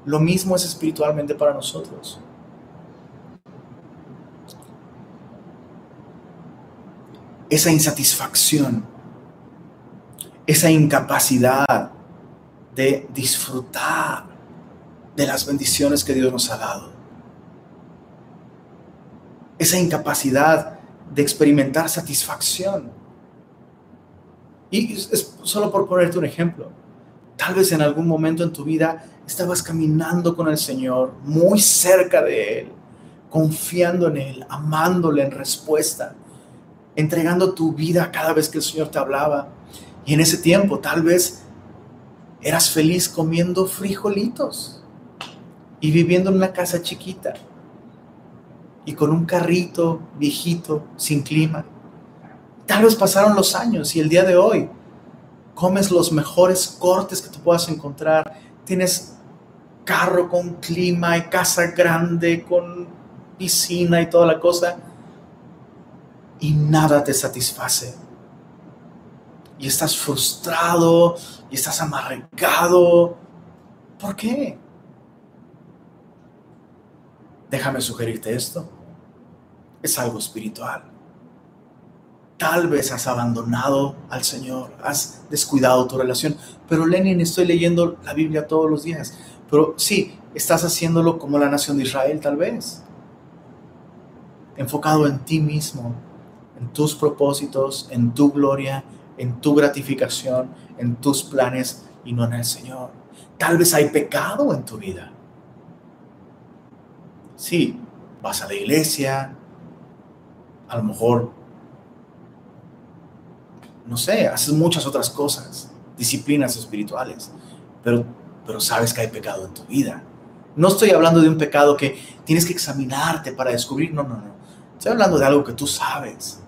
Lo mismo es espiritualmente para nosotros. Esa insatisfacción, esa incapacidad de disfrutar de las bendiciones que Dios nos ha dado. Esa incapacidad de experimentar satisfacción y es solo por ponerte un ejemplo. Tal vez en algún momento en tu vida estabas caminando con el Señor, muy cerca de Él, confiando en Él, amándole en respuesta, entregando tu vida cada vez que el Señor te hablaba. Y en ese tiempo tal vez eras feliz comiendo frijolitos y viviendo en una casa chiquita y con un carrito viejito sin clima Tal vez pasaron los años y el día de hoy comes los mejores cortes que tú puedas encontrar. Tienes carro con clima y casa grande con piscina y toda la cosa. Y nada te satisface. Y estás frustrado y estás amargado. ¿Por qué? Déjame sugerirte esto. Es algo espiritual. Tal vez has abandonado al Señor, has descuidado tu relación. Pero Lenin, estoy leyendo la Biblia todos los días. Pero sí, estás haciéndolo como la nación de Israel, tal vez. Enfocado en ti mismo, en tus propósitos, en tu gloria, en tu gratificación, en tus planes y no en el Señor. Tal vez hay pecado en tu vida. Sí, vas a la iglesia, a lo mejor no sé, haces muchas otras cosas, disciplinas espirituales, pero, pero sabes que hay pecado en tu vida. No estoy hablando de un pecado que tienes que examinarte para descubrir, no, no, no. Estoy hablando de algo que tú sabes.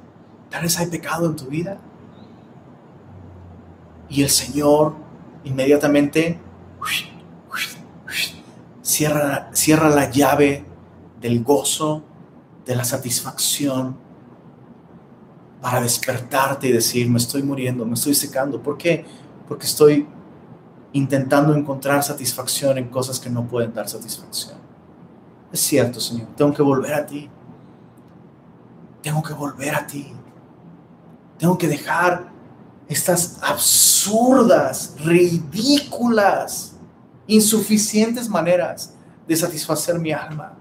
Tal vez hay pecado en tu vida. Y el Señor inmediatamente cierra, cierra la llave del gozo, de la satisfacción, para despertarte y decir, me estoy muriendo, me estoy secando. ¿Por qué? Porque estoy intentando encontrar satisfacción en cosas que no pueden dar satisfacción. Es cierto, Señor, tengo que volver a ti. Tengo que volver a ti. Tengo que dejar estas absurdas, ridículas, insuficientes maneras de satisfacer mi alma.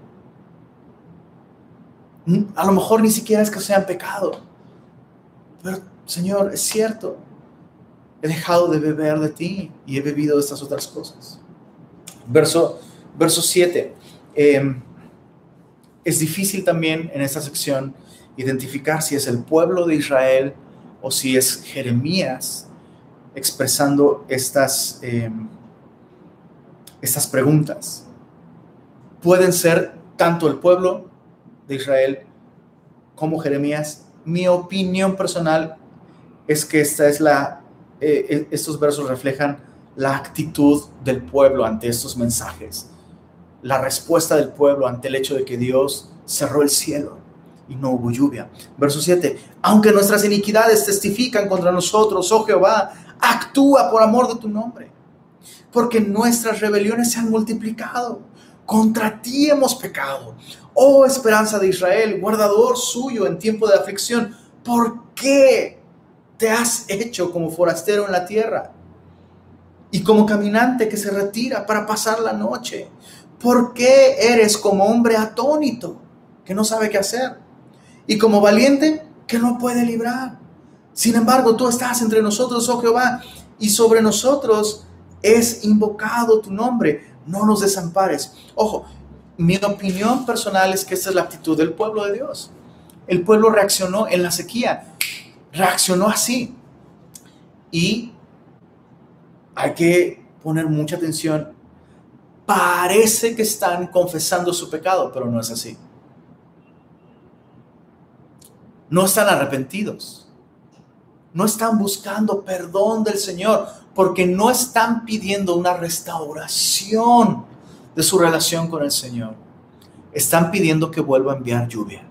A lo mejor ni siquiera es que sean pecado, pero Señor, es cierto, he dejado de beber de ti y he bebido de estas otras cosas. Verso, verso 7. Em, es difícil también en esta sección identificar si es el pueblo de Israel o si es Jeremías expresando estas, em, estas preguntas. Pueden ser tanto el pueblo de Israel como Jeremías. Mi opinión personal es que esta es la, eh, eh, estos versos reflejan la actitud del pueblo ante estos mensajes, la respuesta del pueblo ante el hecho de que Dios cerró el cielo y no hubo lluvia. Verso 7, aunque nuestras iniquidades testifican contra nosotros, oh Jehová, actúa por amor de tu nombre, porque nuestras rebeliones se han multiplicado. Contra ti hemos pecado. Oh esperanza de Israel, guardador suyo en tiempo de aflicción, ¿por qué te has hecho como forastero en la tierra? Y como caminante que se retira para pasar la noche. ¿Por qué eres como hombre atónito que no sabe qué hacer? Y como valiente que no puede librar. Sin embargo, tú estás entre nosotros, oh Jehová, y sobre nosotros es invocado tu nombre. No nos desampares. Ojo, mi opinión personal es que esta es la actitud del pueblo de Dios. El pueblo reaccionó en la sequía, reaccionó así. Y hay que poner mucha atención. Parece que están confesando su pecado, pero no es así. No están arrepentidos. No están buscando perdón del Señor porque no están pidiendo una restauración de su relación con el Señor. Están pidiendo que vuelva a enviar lluvia.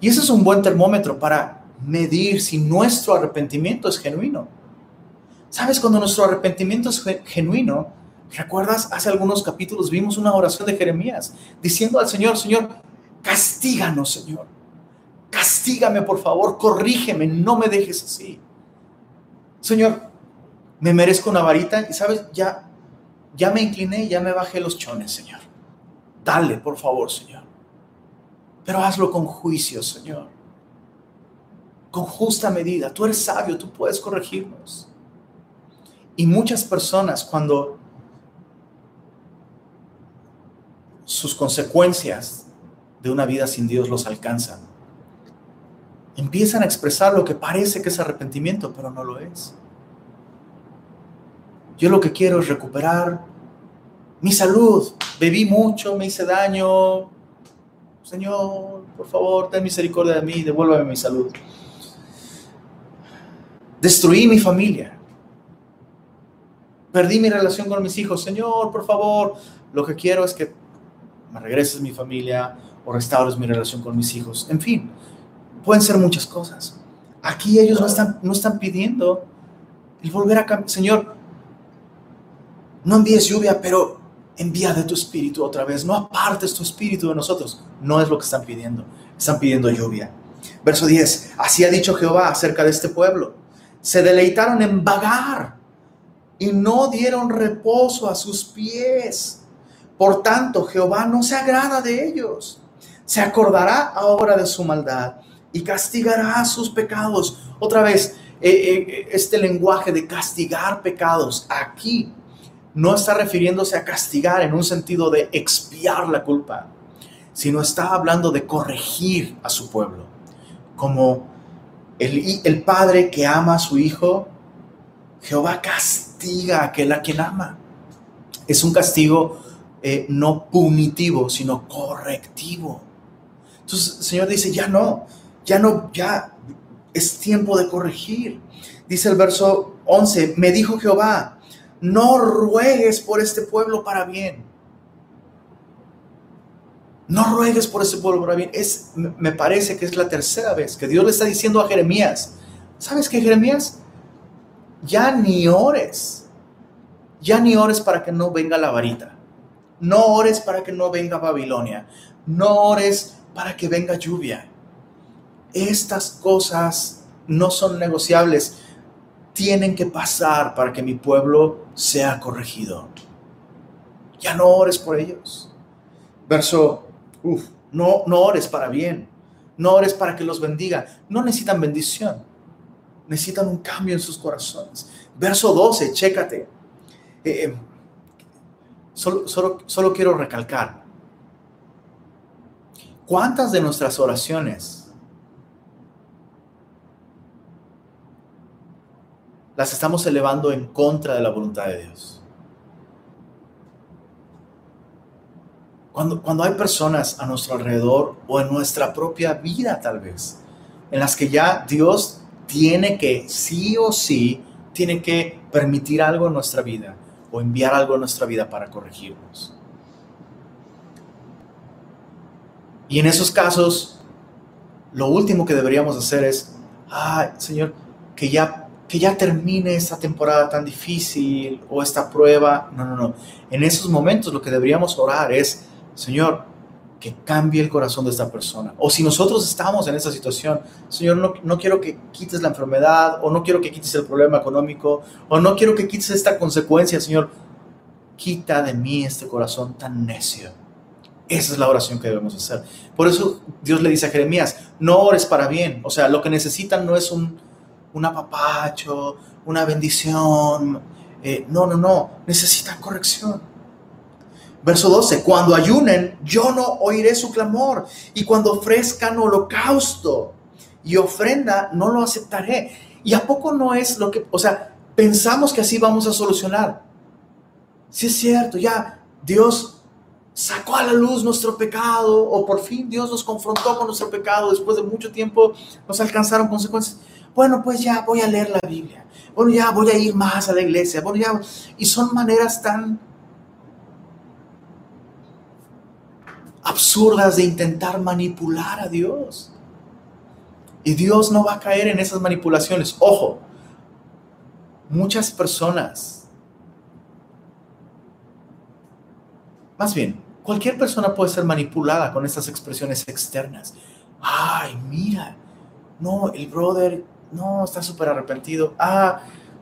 Y ese es un buen termómetro para medir si nuestro arrepentimiento es genuino. ¿Sabes? Cuando nuestro arrepentimiento es genuino, ¿recuerdas? Hace algunos capítulos vimos una oración de Jeremías diciendo al Señor, Señor, castíganos, Señor. Castígame, por favor, corrígeme, no me dejes así. Señor, me merezco una varita y, ¿sabes? Ya ya me incliné, ya me bajé los chones, Señor. Dale, por favor, Señor. Pero hazlo con juicio, Señor. Con justa medida. Tú eres sabio, tú puedes corregirnos. Y muchas personas cuando sus consecuencias de una vida sin Dios los alcanzan, empiezan a expresar lo que parece que es arrepentimiento, pero no lo es. Yo lo que quiero es recuperar mi salud. Bebí mucho, me hice daño. Señor, por favor, ten misericordia de mí, devuélveme mi salud. Destruí mi familia. Perdí mi relación con mis hijos. Señor, por favor, lo que quiero es que me regreses mi familia o restaures mi relación con mis hijos. En fin, pueden ser muchas cosas. Aquí ellos no están, no están pidiendo el volver a cambiar. Señor, no envíes lluvia, pero envía de tu espíritu otra vez. No apartes tu espíritu de nosotros. No es lo que están pidiendo. Están pidiendo lluvia. Verso 10. Así ha dicho Jehová acerca de este pueblo. Se deleitaron en vagar y no dieron reposo a sus pies. Por tanto, Jehová no se agrada de ellos. Se acordará ahora de su maldad y castigará sus pecados. Otra vez, eh, eh, este lenguaje de castigar pecados aquí no está refiriéndose a castigar en un sentido de expiar la culpa, sino está hablando de corregir a su pueblo. Como el, el padre que ama a su hijo, Jehová castiga a aquel a quien ama. Es un castigo eh, no punitivo, sino correctivo. Entonces el Señor dice, ya no, ya no, ya es tiempo de corregir. Dice el verso 11, me dijo Jehová, no ruegues por este pueblo para bien. No ruegues por este pueblo para bien. Es, me parece que es la tercera vez que Dios le está diciendo a Jeremías, ¿sabes qué, Jeremías? Ya ni ores. Ya ni ores para que no venga la varita. No ores para que no venga Babilonia. No ores para que venga lluvia. Estas cosas no son negociables tienen que pasar para que mi pueblo sea corregido. Ya no ores por ellos. Verso, uff, no, no ores para bien. No ores para que los bendiga. No necesitan bendición. Necesitan un cambio en sus corazones. Verso 12, chécate. Eh, eh, solo, solo, solo quiero recalcar. ¿Cuántas de nuestras oraciones las estamos elevando en contra de la voluntad de Dios? Cuando, cuando hay personas a nuestro alrededor o en nuestra propia vida tal vez, en las que ya Dios tiene que, sí o sí, tiene que permitir algo en nuestra vida o enviar algo en nuestra vida para corregirnos. Y en esos casos, lo último que deberíamos hacer es, ay, Señor, que ya, que ya termine esta temporada tan difícil o esta prueba. No, no, no. En esos momentos lo que deberíamos orar es, Señor, que cambie el corazón de esta persona. O si nosotros estamos en esa situación, Señor, no, no, quiero que quites la enfermedad, o no quiero que quites el problema económico, o no quiero que quites esta consecuencia, Señor, quita de mí este corazón tan necio. Esa es la oración que debemos hacer. Por eso Dios le dice a Jeremías, no ores para bien. O sea, lo que necesitan no es un, un apapacho, una bendición. Eh, no, no, no. Necesitan corrección. Verso 12, cuando ayunen, yo no oiré su clamor, y cuando ofrezcan holocausto y ofrenda, no lo aceptaré. ¿Y a poco no es lo que, o sea, pensamos que así vamos a solucionar? Si es cierto, ya Dios sacó a la luz nuestro pecado, o por fin Dios nos confrontó con nuestro pecado, después de mucho tiempo nos alcanzaron consecuencias. Bueno, pues ya voy a leer la Biblia. Bueno, ya voy a ir más a la iglesia. Bueno, ya. Y son maneras tan absurdas de intentar manipular a Dios. Y Dios no va a caer en esas manipulaciones. Ojo, muchas personas, más bien, cualquier persona puede ser manipulada con estas expresiones externas. Ay, mira, no, el brother, no, está súper arrepentido. Ah,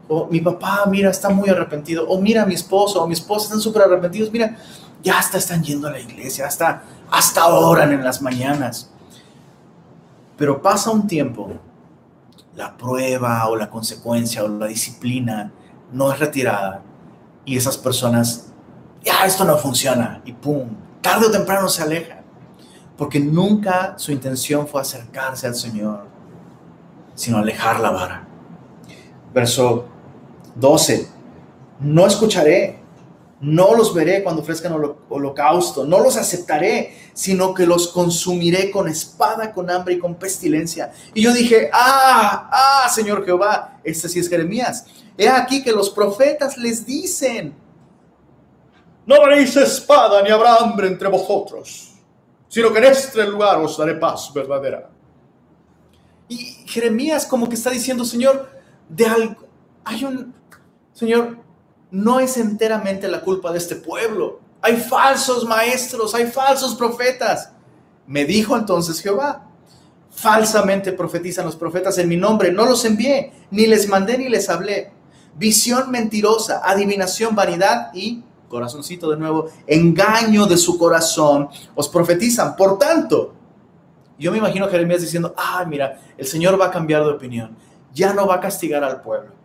o mi papá, mira, está muy arrepentido. O mira, mi esposo o mi esposa están súper arrepentidos. Mira, ya hasta están yendo a la iglesia, hasta, hasta oran en las mañanas. Pero pasa un tiempo, la prueba o la consecuencia o la disciplina no es retirada y esas personas, ya esto no funciona y pum, tarde o temprano se alejan. Porque nunca su intención fue acercarse al Señor, sino alejar la vara. Verso 12, no escucharé no los veré cuando ofrezcan holocausto, no los aceptaré, sino que los consumiré con espada, con hambre y con pestilencia. Y yo dije, ah, ah, Señor Jehová, este sí es Jeremías. He aquí que los profetas les dicen, no veréis espada ni habrá hambre entre vosotros, sino que en este lugar os daré paz verdadera. Y Jeremías como que está diciendo, Señor, de algo, hay un, Señor, no es enteramente la culpa de este pueblo. Hay falsos maestros, hay falsos profetas. Me dijo entonces Jehová, falsamente profetizan los profetas en mi nombre, no los envié, ni les mandé ni les hablé. Visión mentirosa, adivinación, vanidad y, corazoncito de nuevo, engaño de su corazón, os profetizan. Por tanto, yo me imagino a Jeremías diciendo, ah, mira, el Señor va a cambiar de opinión, ya no va a castigar al pueblo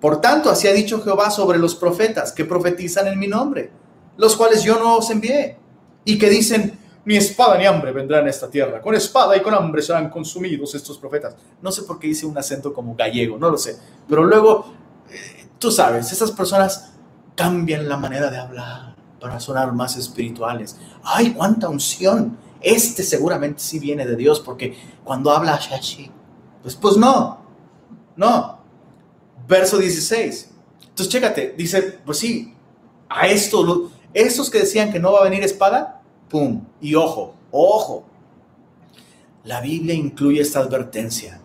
por tanto, así ha dicho Jehová sobre los profetas que profetizan en mi nombre, los cuales yo no os envié, y que dicen, ni espada ni hambre vendrán a esta tierra, con espada y con hambre serán consumidos estos profetas. No sé por qué hice un acento como gallego, no lo sé, pero luego, eh, tú sabes, esas personas cambian la manera de hablar para sonar más espirituales. ¡Ay, cuánta unción! Este seguramente sí viene de Dios, porque cuando habla así, pues, pues no, no, verso 16. Entonces, chécate, dice, pues sí, a esto, estos que decían que no va a venir espada, pum, y ojo, ojo. La Biblia incluye esta advertencia.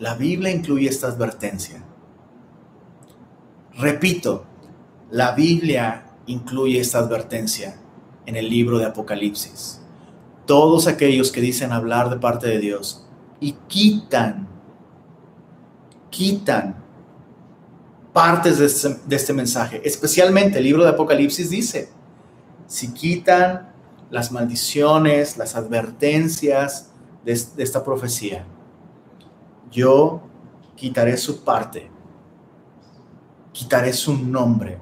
La Biblia incluye esta advertencia. Repito, la Biblia incluye esta advertencia en el libro de Apocalipsis. Todos aquellos que dicen hablar de parte de Dios y quitan quitan partes de este, este mensaje. Especialmente el libro de Apocalipsis dice, si quitan las maldiciones, las advertencias de esta profecía, yo quitaré su parte, quitaré su nombre,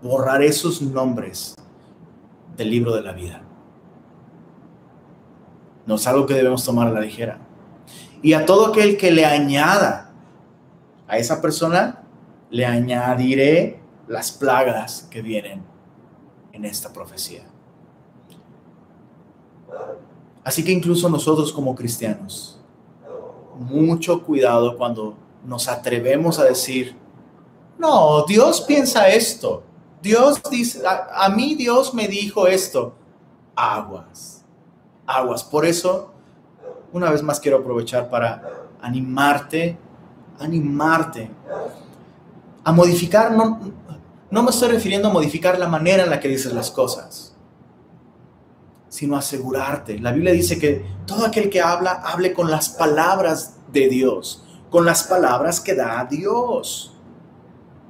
borraré sus nombres del libro de la vida. No es algo que debemos tomar a la ligera. Y a todo aquel que le añada a esa persona, le añadiré las plagas que vienen en esta profecía. Así que incluso nosotros como cristianos, mucho cuidado cuando nos atrevemos a decir, no, Dios piensa esto, Dios dice, a, mí Dios me dijo esto, aguas, aguas. Por eso, una vez más quiero aprovechar para animarte, animarte a modificar, no, no me estoy refiriendo a modificar la manera en la que dices las cosas, sino asegurarte. La Biblia dice que todo aquel que habla, hable con las palabras de Dios, con las palabras que da Dios.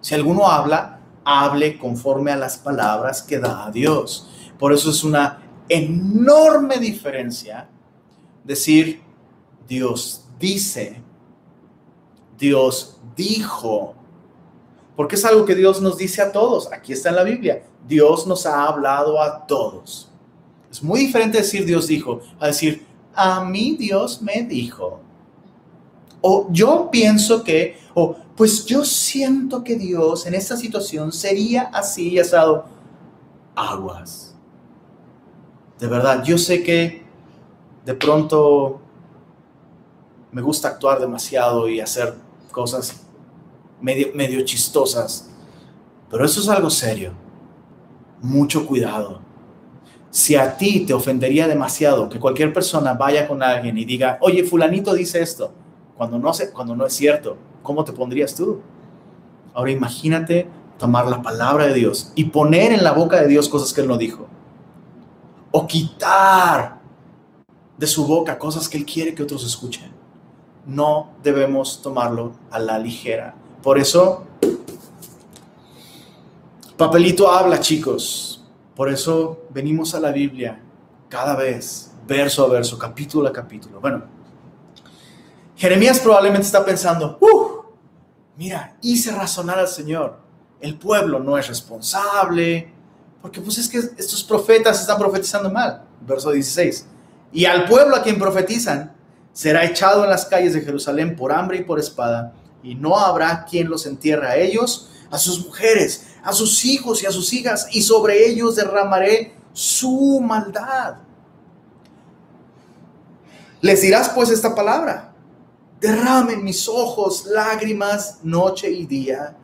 Si alguno habla, hable conforme a las palabras que da Dios. Por eso es una enorme diferencia decir Dios dice, Dios dijo, porque es algo que Dios nos dice a todos. Aquí está en la Biblia. Dios nos ha hablado a todos. Es muy diferente decir Dios dijo a decir a mí Dios me dijo. O yo pienso que, o pues yo siento que Dios en esta situación sería así y asado. Aguas. De verdad, yo sé que de pronto me gusta actuar demasiado y hacer cosas medio, chistosas, pero eso es algo serio. Mucho cuidado. Si a ti te ofendería demasiado que cualquier persona vaya con alguien y diga, oye, fulanito dice esto, cuando no, sé, cuando no es cierto, ¿cómo te pondrías tú? Ahora imagínate tomar la palabra de Dios y poner en la boca de Dios cosas que Él no dijo. O quitar de su boca cosas que Él quiere que otros escuchen. No debemos tomarlo a la ligera. Por eso, papelito habla, chicos. Por eso venimos a la Biblia cada vez, verso a verso, capítulo a capítulo. Bueno, Jeremías probablemente está pensando, uh, mira, hice razonar al Señor. El pueblo no es responsable, porque pues es que estos profetas están profetizando mal. Verso 16. Y al pueblo a quien profetizan será echado en las calles de Jerusalén por hambre y por espada y no habrá quien los entierre a ellos, a sus mujeres, a sus hijos y a sus hijas, y sobre ellos derramaré su maldad. Les dirás pues esta palabra, derramen mis ojos lágrimas noche y día,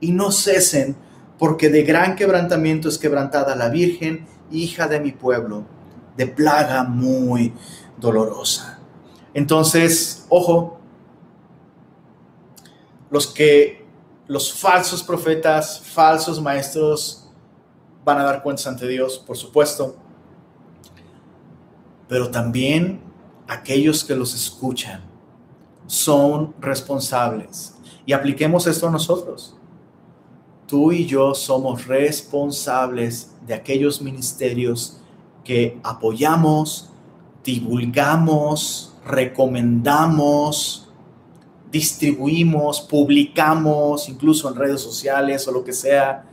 y no cesen, porque de gran quebrantamiento es quebrantada la Virgen, hija de mi pueblo, de plaga muy dolorosa. Entonces, ojo, los que los falsos profetas, falsos maestros van a dar cuentas ante Dios, por supuesto, pero también aquellos que los escuchan son responsables. Y apliquemos esto a nosotros. Tú y yo somos responsables de aquellos ministerios que apoyamos, divulgamos, recomendamos, distribuimos, publicamos, incluso en redes sociales o lo que sea,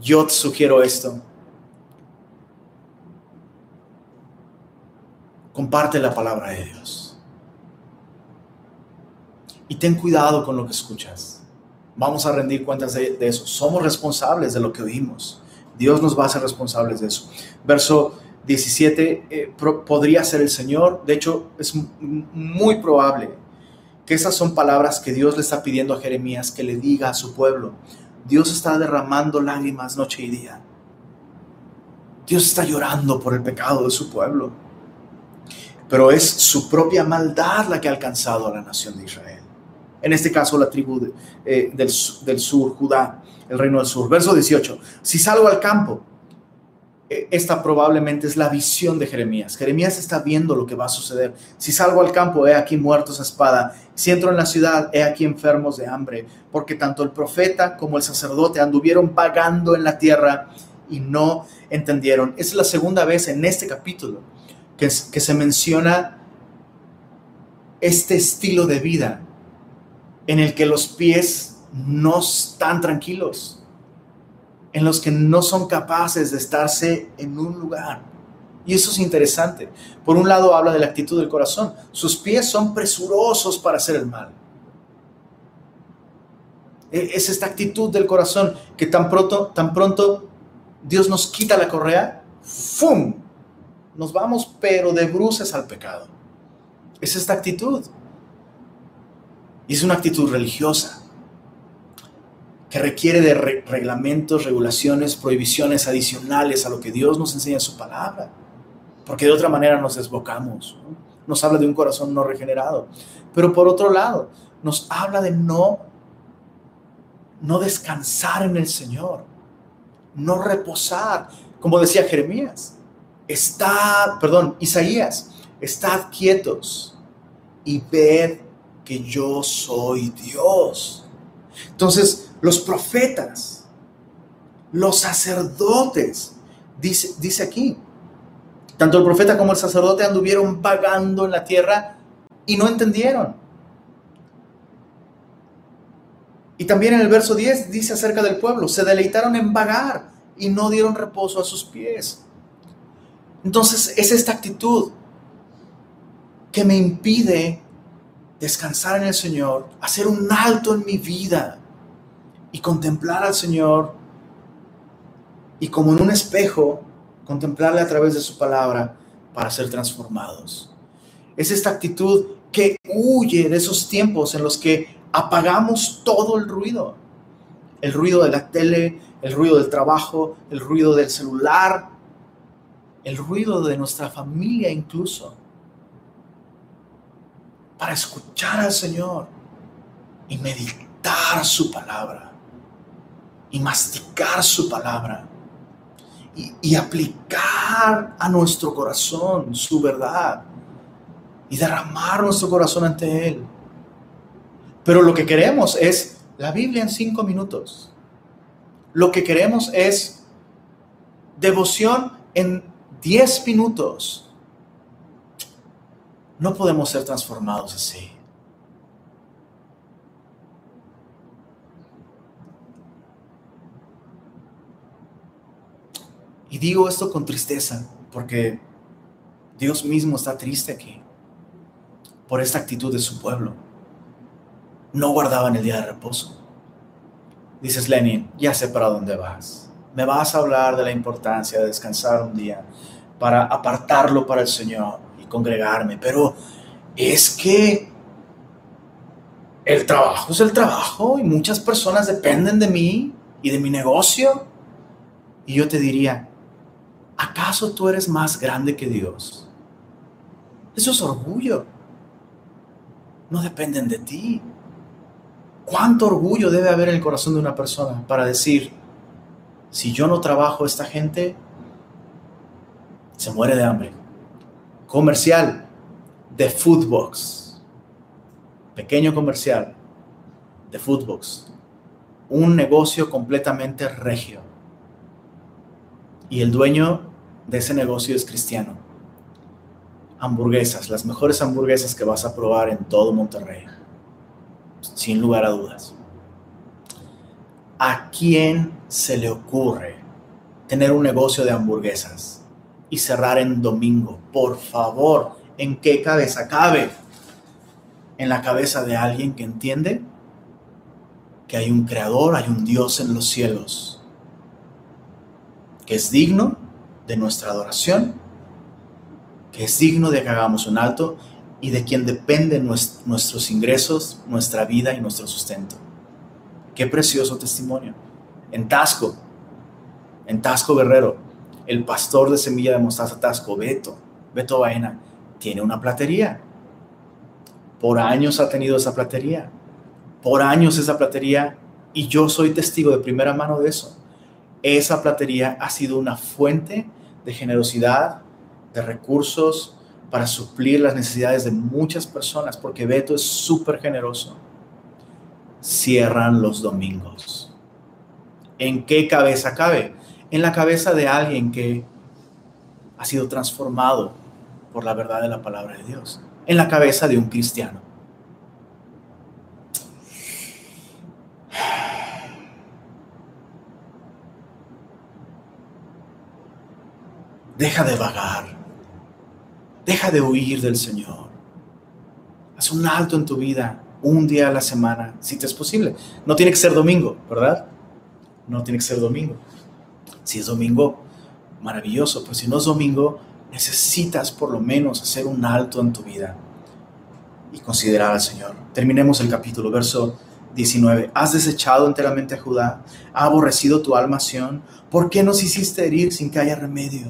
yo te sugiero esto. Comparte la palabra de Dios. Y ten cuidado con lo que escuchas. Vamos a rendir cuentas de, eso. Somos responsables de lo que oímos. Dios nos va a hacer responsables de eso. Verso 17 eh, podría ser el Señor. De hecho, es muy probable que esas son palabras que Dios le está pidiendo a Jeremías que le diga a su pueblo. Dios está derramando lágrimas noche y día. Dios está llorando por el pecado de su pueblo. Pero es su propia maldad la que ha alcanzado a la nación de Israel. En este caso, la tribu eh, del, sur, Judá, el reino del sur. Verso 18. Si salgo al campo e, esta probablemente es la visión de Jeremías. Jeremías está viendo lo que va a suceder. Si salgo al campo, he aquí muertos a espada. Si entro en la ciudad, he aquí enfermos de hambre. Porque tanto el profeta como el sacerdote anduvieron vagando en la tierra y no entendieron. Es la segunda vez en este capítulo que se menciona este estilo de vida en el que los pies no están tranquilos en los que no son capaces de estarse en un lugar. Y eso es interesante. Por un lado habla de la actitud del corazón. Sus pies son presurosos para hacer el mal. E, es esta actitud del corazón que tan pronto, tan pronto Dios nos quita la correa, ¡fum! Nos vamos pero de bruces al pecado. Es esta actitud. Y es una actitud religiosa que requiere de reglamentos, regulaciones, prohibiciones adicionales a lo que Dios nos enseña en su palabra, porque de otra manera nos desbocamos. Nos habla de un corazón no regenerado. Pero por otro lado, nos habla de no, no descansar en el Señor, no reposar, como decía Jeremías. Estad, perdón, Isaías, estad quietos y ved que yo soy Dios. Entonces, los profetas, los sacerdotes, dice, dice aquí. Tanto el profeta como el sacerdote anduvieron vagando en la tierra y no entendieron. Y también en el verso 10 dice acerca del pueblo, se deleitaron en vagar y no dieron reposo a sus pies. Entonces es esta actitud que me impide descansar en el Señor, hacer un alto en mi vida, y contemplar al Señor y como en un espejo, contemplarle a través de su palabra para ser transformados. Es esta actitud que huye de esos tiempos en los que apagamos todo el ruido. El ruido de la tele, el ruido del trabajo, el ruido del celular, el ruido de nuestra familia incluso. Para escuchar al Señor y meditar su palabra y masticar su palabra y, aplicar a nuestro corazón su verdad y derramar nuestro corazón ante Él. Pero lo que queremos es la Biblia en cinco minutos. Lo que queremos es devoción en diez minutos. No podemos ser transformados así. Y digo esto con tristeza, porque Dios mismo está triste aquí por esta actitud de su pueblo. No guardaban el día de reposo. Dices, Lenin, ya sé para dónde vas. Me vas a hablar de la importancia de descansar un día para apartarlo para el Señor congregarme, pero es que el trabajo es el trabajo y muchas personas dependen de mí y de mi negocio. Y yo te diría, ¿acaso tú eres más grande que Dios? Eso es orgullo. No dependen de ti. ¿Cuánto orgullo debe haber en el corazón de una persona para decir, si yo no trabajo, esta gente se muere de hambre? Comercial de Foodbox. Pequeño comercial de Foodbox. Un negocio completamente regio. Y el dueño de ese negocio es cristiano. Hamburguesas, las mejores hamburguesas que vas a probar en todo Monterrey, sin lugar a dudas. ¿A quién se le ocurre tener un negocio de hamburguesas y cerrar en domingo? Por favor, ¿en qué cabeza cabe? En la cabeza de alguien que entiende que hay un creador, hay un Dios en los cielos, que es digno de nuestra adoración, que es digno de que hagamos un alto y de quien dependen nuestros ingresos, nuestra vida y nuestro sustento. Qué precioso testimonio. En Tasco, en Tasco Guerrero, el pastor de Semilla de Mostaza Tasco, Beto, Beto Baena, tiene una platería. Por años ha tenido esa platería. Por años esa platería. Y yo soy testigo de primera mano de eso. Esa platería ha sido una fuente de generosidad, de recursos para suplir las necesidades de muchas personas, porque Beto es súper generoso. Cierran los domingos. ¿En qué cabeza cabe? En la cabeza de alguien que ha sido transformado por la verdad de la palabra de Dios. En la cabeza de un cristiano. Deja de vagar. Deja de huir del Señor. Haz un alto en tu vida un día a la semana, si te es posible. No tiene que ser domingo, ¿verdad? No tiene que ser domingo. Si es domingo, maravilloso, pero si no es domingo, necesitas por lo menos hacer un alto en tu vida y considerar al Señor. Terminemos el capítulo, verso 19. Has desechado enteramente a Judá, ha aborrecido tu alma, Sión. ¿Por qué nos hiciste herir sin que haya remedio?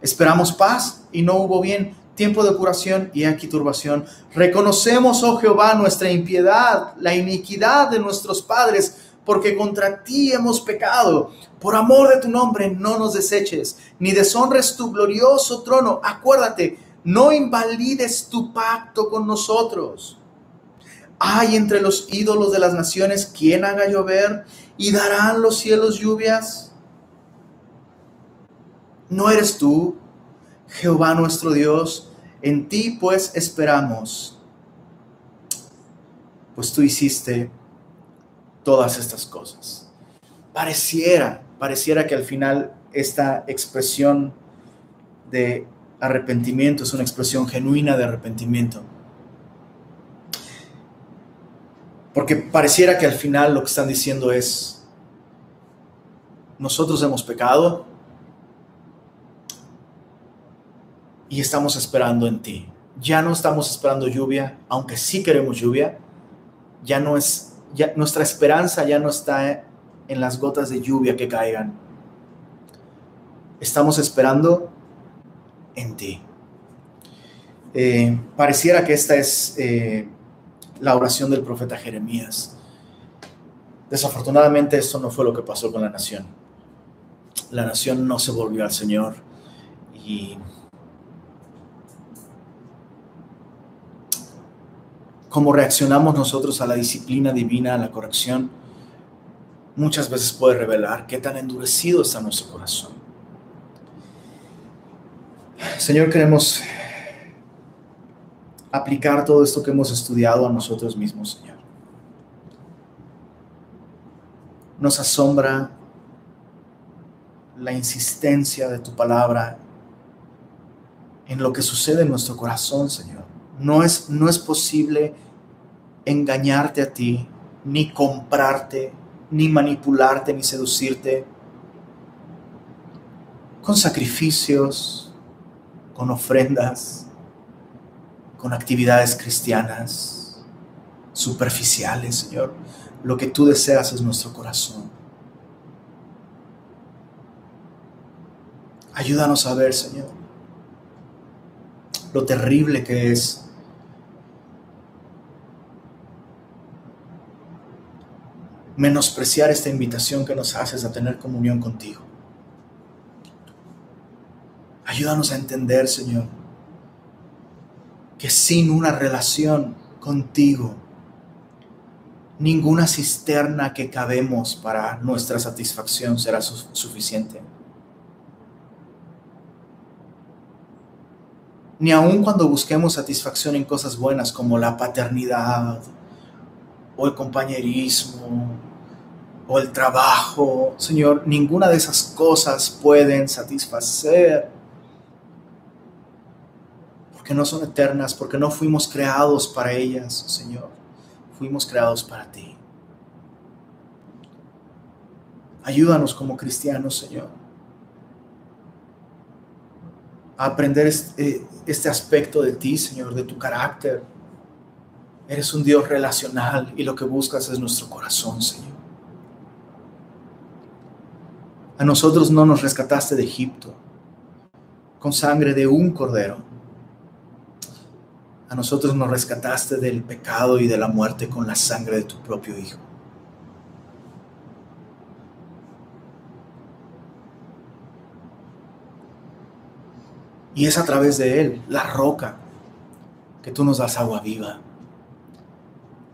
Esperamos paz y no hubo bien, tiempo de curación y aquí turbación. Reconocemos, oh Jehová, nuestra impiedad, la iniquidad de nuestros padres, porque contra ti hemos pecado. Por amor de tu nombre, no nos deseches, ni deshonres tu glorioso trono. Acuérdate, no invalides tu pacto con nosotros. Hay entre los ídolos de las naciones quien haga llover y darán los cielos lluvias. ¿No eres tú, Jehová nuestro Dios? En ti pues esperamos, pues tú hiciste todas estas cosas. Pareciera, pareciera que al final esta expresión de arrepentimiento es una expresión genuina de arrepentimiento. Porque pareciera que al final lo que están diciendo es, nosotros hemos pecado, y estamos esperando en ti. Ya no estamos esperando lluvia, aunque sí queremos lluvia. Ya no es, nuestra esperanza ya no está en las gotas de lluvia que caigan. Estamos esperando en ti. Eh, pareciera que esta es eh, la oración del profeta Jeremías. Desafortunadamente esto no fue lo que pasó con la nación. La nación no se volvió al Señor y cómo reaccionamos nosotros a la disciplina divina, a la corrección, muchas veces puede revelar qué tan endurecido está nuestro corazón. Señor, queremos aplicar todo esto que hemos estudiado a nosotros mismos, Señor. Nos asombra la insistencia de tu palabra en lo que sucede en nuestro corazón, Señor. No es, no es posible engañarte a ti, ni comprarte, ni manipularte, ni seducirte con sacrificios, con ofrendas, con actividades cristianas superficiales, Señor. Lo que tú deseas es nuestro corazón. Ayúdanos a ver, Señor, lo terrible que es menospreciar esta invitación que nos haces a tener comunión contigo. Ayúdanos a entender, Señor, que sin una relación contigo, ninguna cisterna que cabemos para nuestra satisfacción será suficiente. Ni aun cuando busquemos satisfacción en cosas buenas como la paternidad o el compañerismo o el trabajo, Señor, ninguna de esas cosas pueden satisfacer. Porque no son eternas, porque no fuimos creados para ellas, Señor. Fuimos creados para ti. Ayúdanos como cristianos, Señor, a aprender este, este aspecto de ti, Señor, de tu carácter. Eres un Dios relacional y lo que buscas es nuestro corazón, Señor. A nosotros no nos rescataste de Egipto con sangre de un cordero. A nosotros nos rescataste del pecado y de la muerte con la sangre de tu propio Hijo. Y es a través de Él, la roca, que tú nos das agua viva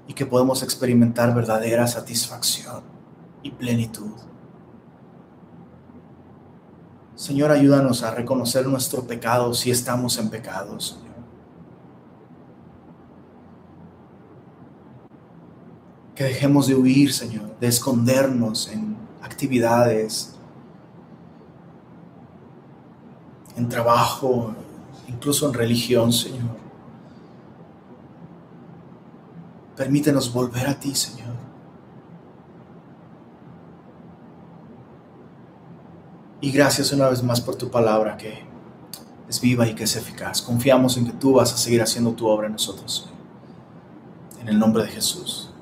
y que podemos experimentar verdadera satisfacción y plenitud. Señor, ayúdanos a reconocer nuestro pecado si estamos en pecado, Señor. Que dejemos de huir, Señor, de escondernos en actividades, en trabajo, incluso en religión, Señor. Permítenos volver a ti, Señor. Y gracias una vez más por tu palabra que es viva y que es eficaz. Confiamos en que tú vas a seguir haciendo tu obra en nosotros. En el nombre de Jesús.